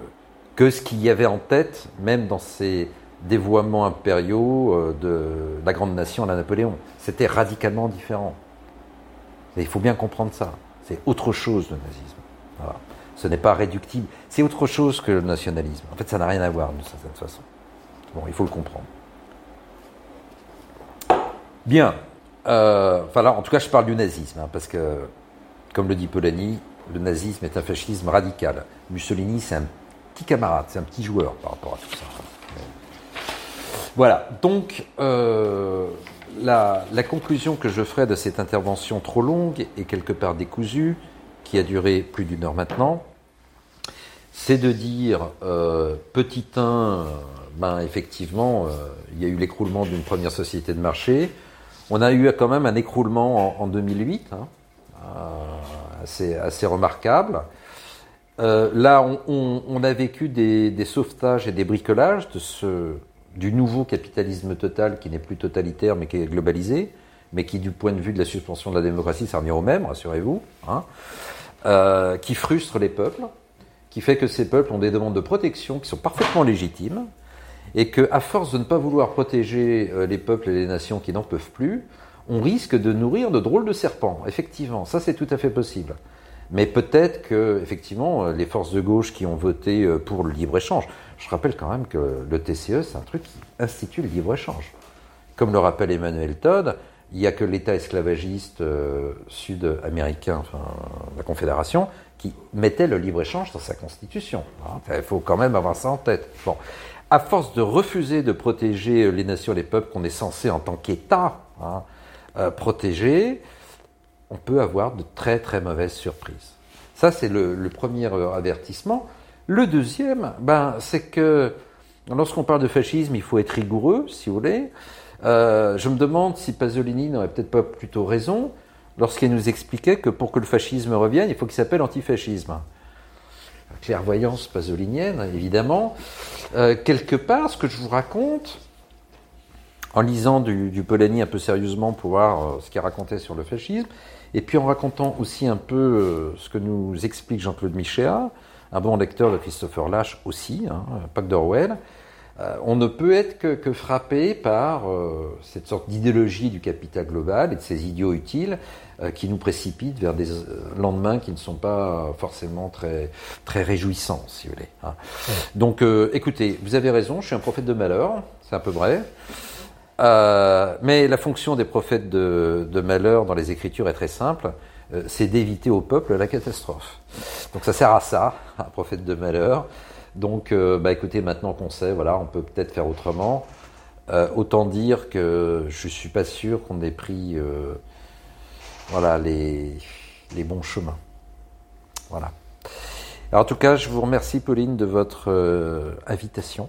que ce qu'il y avait en tête, même dans ces dévoiements impériaux euh, de la grande nation à la Napoléon. C'était radicalement différent. Il faut bien comprendre ça. C'est autre chose le nazisme. Ce n'est pas réductible. C'est autre chose que le nationalisme. En fait, ça n'a rien à voir d'une certaine façon. Bon, il faut le comprendre. Bien. Euh, enfin en tout cas, je parle du nazisme, hein, parce que, comme le dit Polanyi, le nazisme est un fascisme radical. Mussolini, c'est un petit camarade, c'est un petit joueur par rapport à tout ça. Voilà. Donc, euh, la, conclusion que je ferai de cette intervention trop longue et quelque part décousue, qui a duré plus d'une heure maintenant, c'est de dire, euh, petit 1, ben effectivement, il y a eu l'écroulement d'une première société de marché. On a eu quand même un écroulement en, 2008, hein, assez, assez, remarquable. là, on, a vécu des, sauvetages et des bricolages du nouveau capitalisme total qui n'est plus totalitaire mais qui est globalisé, mais qui, du point de vue de la suspension de la démocratie, ça revient au même, rassurez-vous, hein, euh, qui frustre les peuples, qui fait que ces peuples ont des demandes de protection qui sont parfaitement légitimes, et que, à force de ne pas vouloir protéger euh, les peuples et les nations qui n'en peuvent plus, on risque de nourrir de drôles de serpents. Effectivement, ça c'est tout à fait possible. Mais peut-être que, effectivement, euh, les forces de gauche qui ont voté pour le libre-échange, je rappelle quand même que le TCE, c'est un truc qui institue le libre-échange. Comme le rappelle Emmanuel Todd, il n'y a que l'État esclavagiste euh, sud-américain, enfin la Confédération, qui mettait le libre-échange dans sa constitution. Hein. il faut quand même avoir ça en tête. Bon. À force de refuser de protéger les nations et les peuples qu'on est censé, en tant qu'État, hein, euh, protéger, on peut avoir de très très mauvaises surprises. Ça, c'est le, premier avertissement. Le deuxième, ben, c'est que lorsqu'on parle de fascisme, il faut être rigoureux, si vous voulez. Euh, je me demande si Pasolini n'aurait peut-être pas plutôt raison lorsqu'il nous expliquait que pour que le fascisme revienne, il faut qu'il s'appelle antifascisme. Clairvoyance pasolinienne, évidemment. Euh, quelque part, ce que je vous raconte, en lisant du, Polanyi un peu sérieusement pour voir euh, ce qu'il racontait sur le fascisme, et puis en racontant aussi un peu ce que nous explique Jean-Claude Michéa, un bon lecteur de Christopher Lash aussi, hein, que d'Orwell, euh, on ne peut être que, frappé par euh, cette sorte d'idéologie du capital global et de ces idiots utiles euh, qui nous précipitent vers des lendemains qui ne sont pas forcément très, très réjouissants, si vous voulez. Hein. Donc, écoutez, vous avez raison, je suis un prophète de malheur, c'est un peu vrai. mais la fonction des prophètes de, de, malheur dans les Écritures est très simple, c'est d'éviter au peuple la catastrophe. Donc ça sert à ça, un prophète de malheur. Donc, euh, bah, écoutez, maintenant qu'on sait, voilà, on peut peut-être faire autrement. Euh, autant dire que je suis pas sûr qu'on ait pris, euh, voilà, les, les, bons chemins. Voilà. Alors, en tout cas, je vous remercie, Pauline, de votre invitation.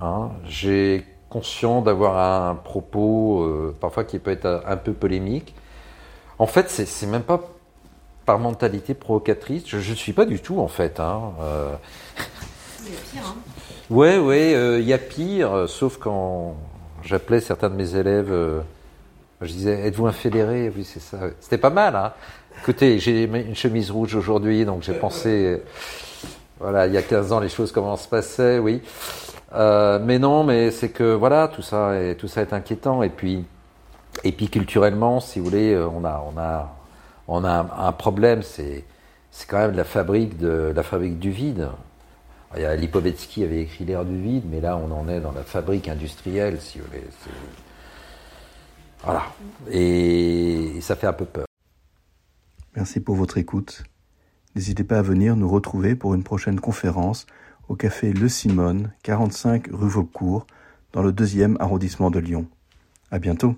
Hein. J'ai conscient d'avoir un propos parfois qui peut être un, peu polémique. En fait, c'est même pas par mentalité provocatrice. Je ne suis pas du tout, en fait. Hein. Il y a pire, hein Ouais, ouais, euh, il y a pire, euh, sauf quand j'appelais certains de mes élèves, euh, je disais, êtes-vous un fédéré? Oui, c'est ça. C'était pas mal, hein Écoutez, j'ai une chemise rouge aujourd'hui, donc j'ai pensé, voilà, il y a 15 ans, les choses comment se passaient, oui. mais non, mais c'est que, voilà, tout ça, est, tout ça est inquiétant. Et puis, et puis culturellement, si vous voulez, on a, on a, on a un, problème, c'est, c'est quand même la fabrique de la fabrique du vide. Lipovetsky avait écrit L'air du vide, mais là on en est dans la fabrique industrielle, si vous voulez. Voilà. Et ça fait un peu peur. Merci pour votre écoute. N'hésitez pas à venir nous retrouver pour une prochaine conférence au café Le Simone, 45 rue Vaucourt, dans le deuxième arrondissement de Lyon. À bientôt.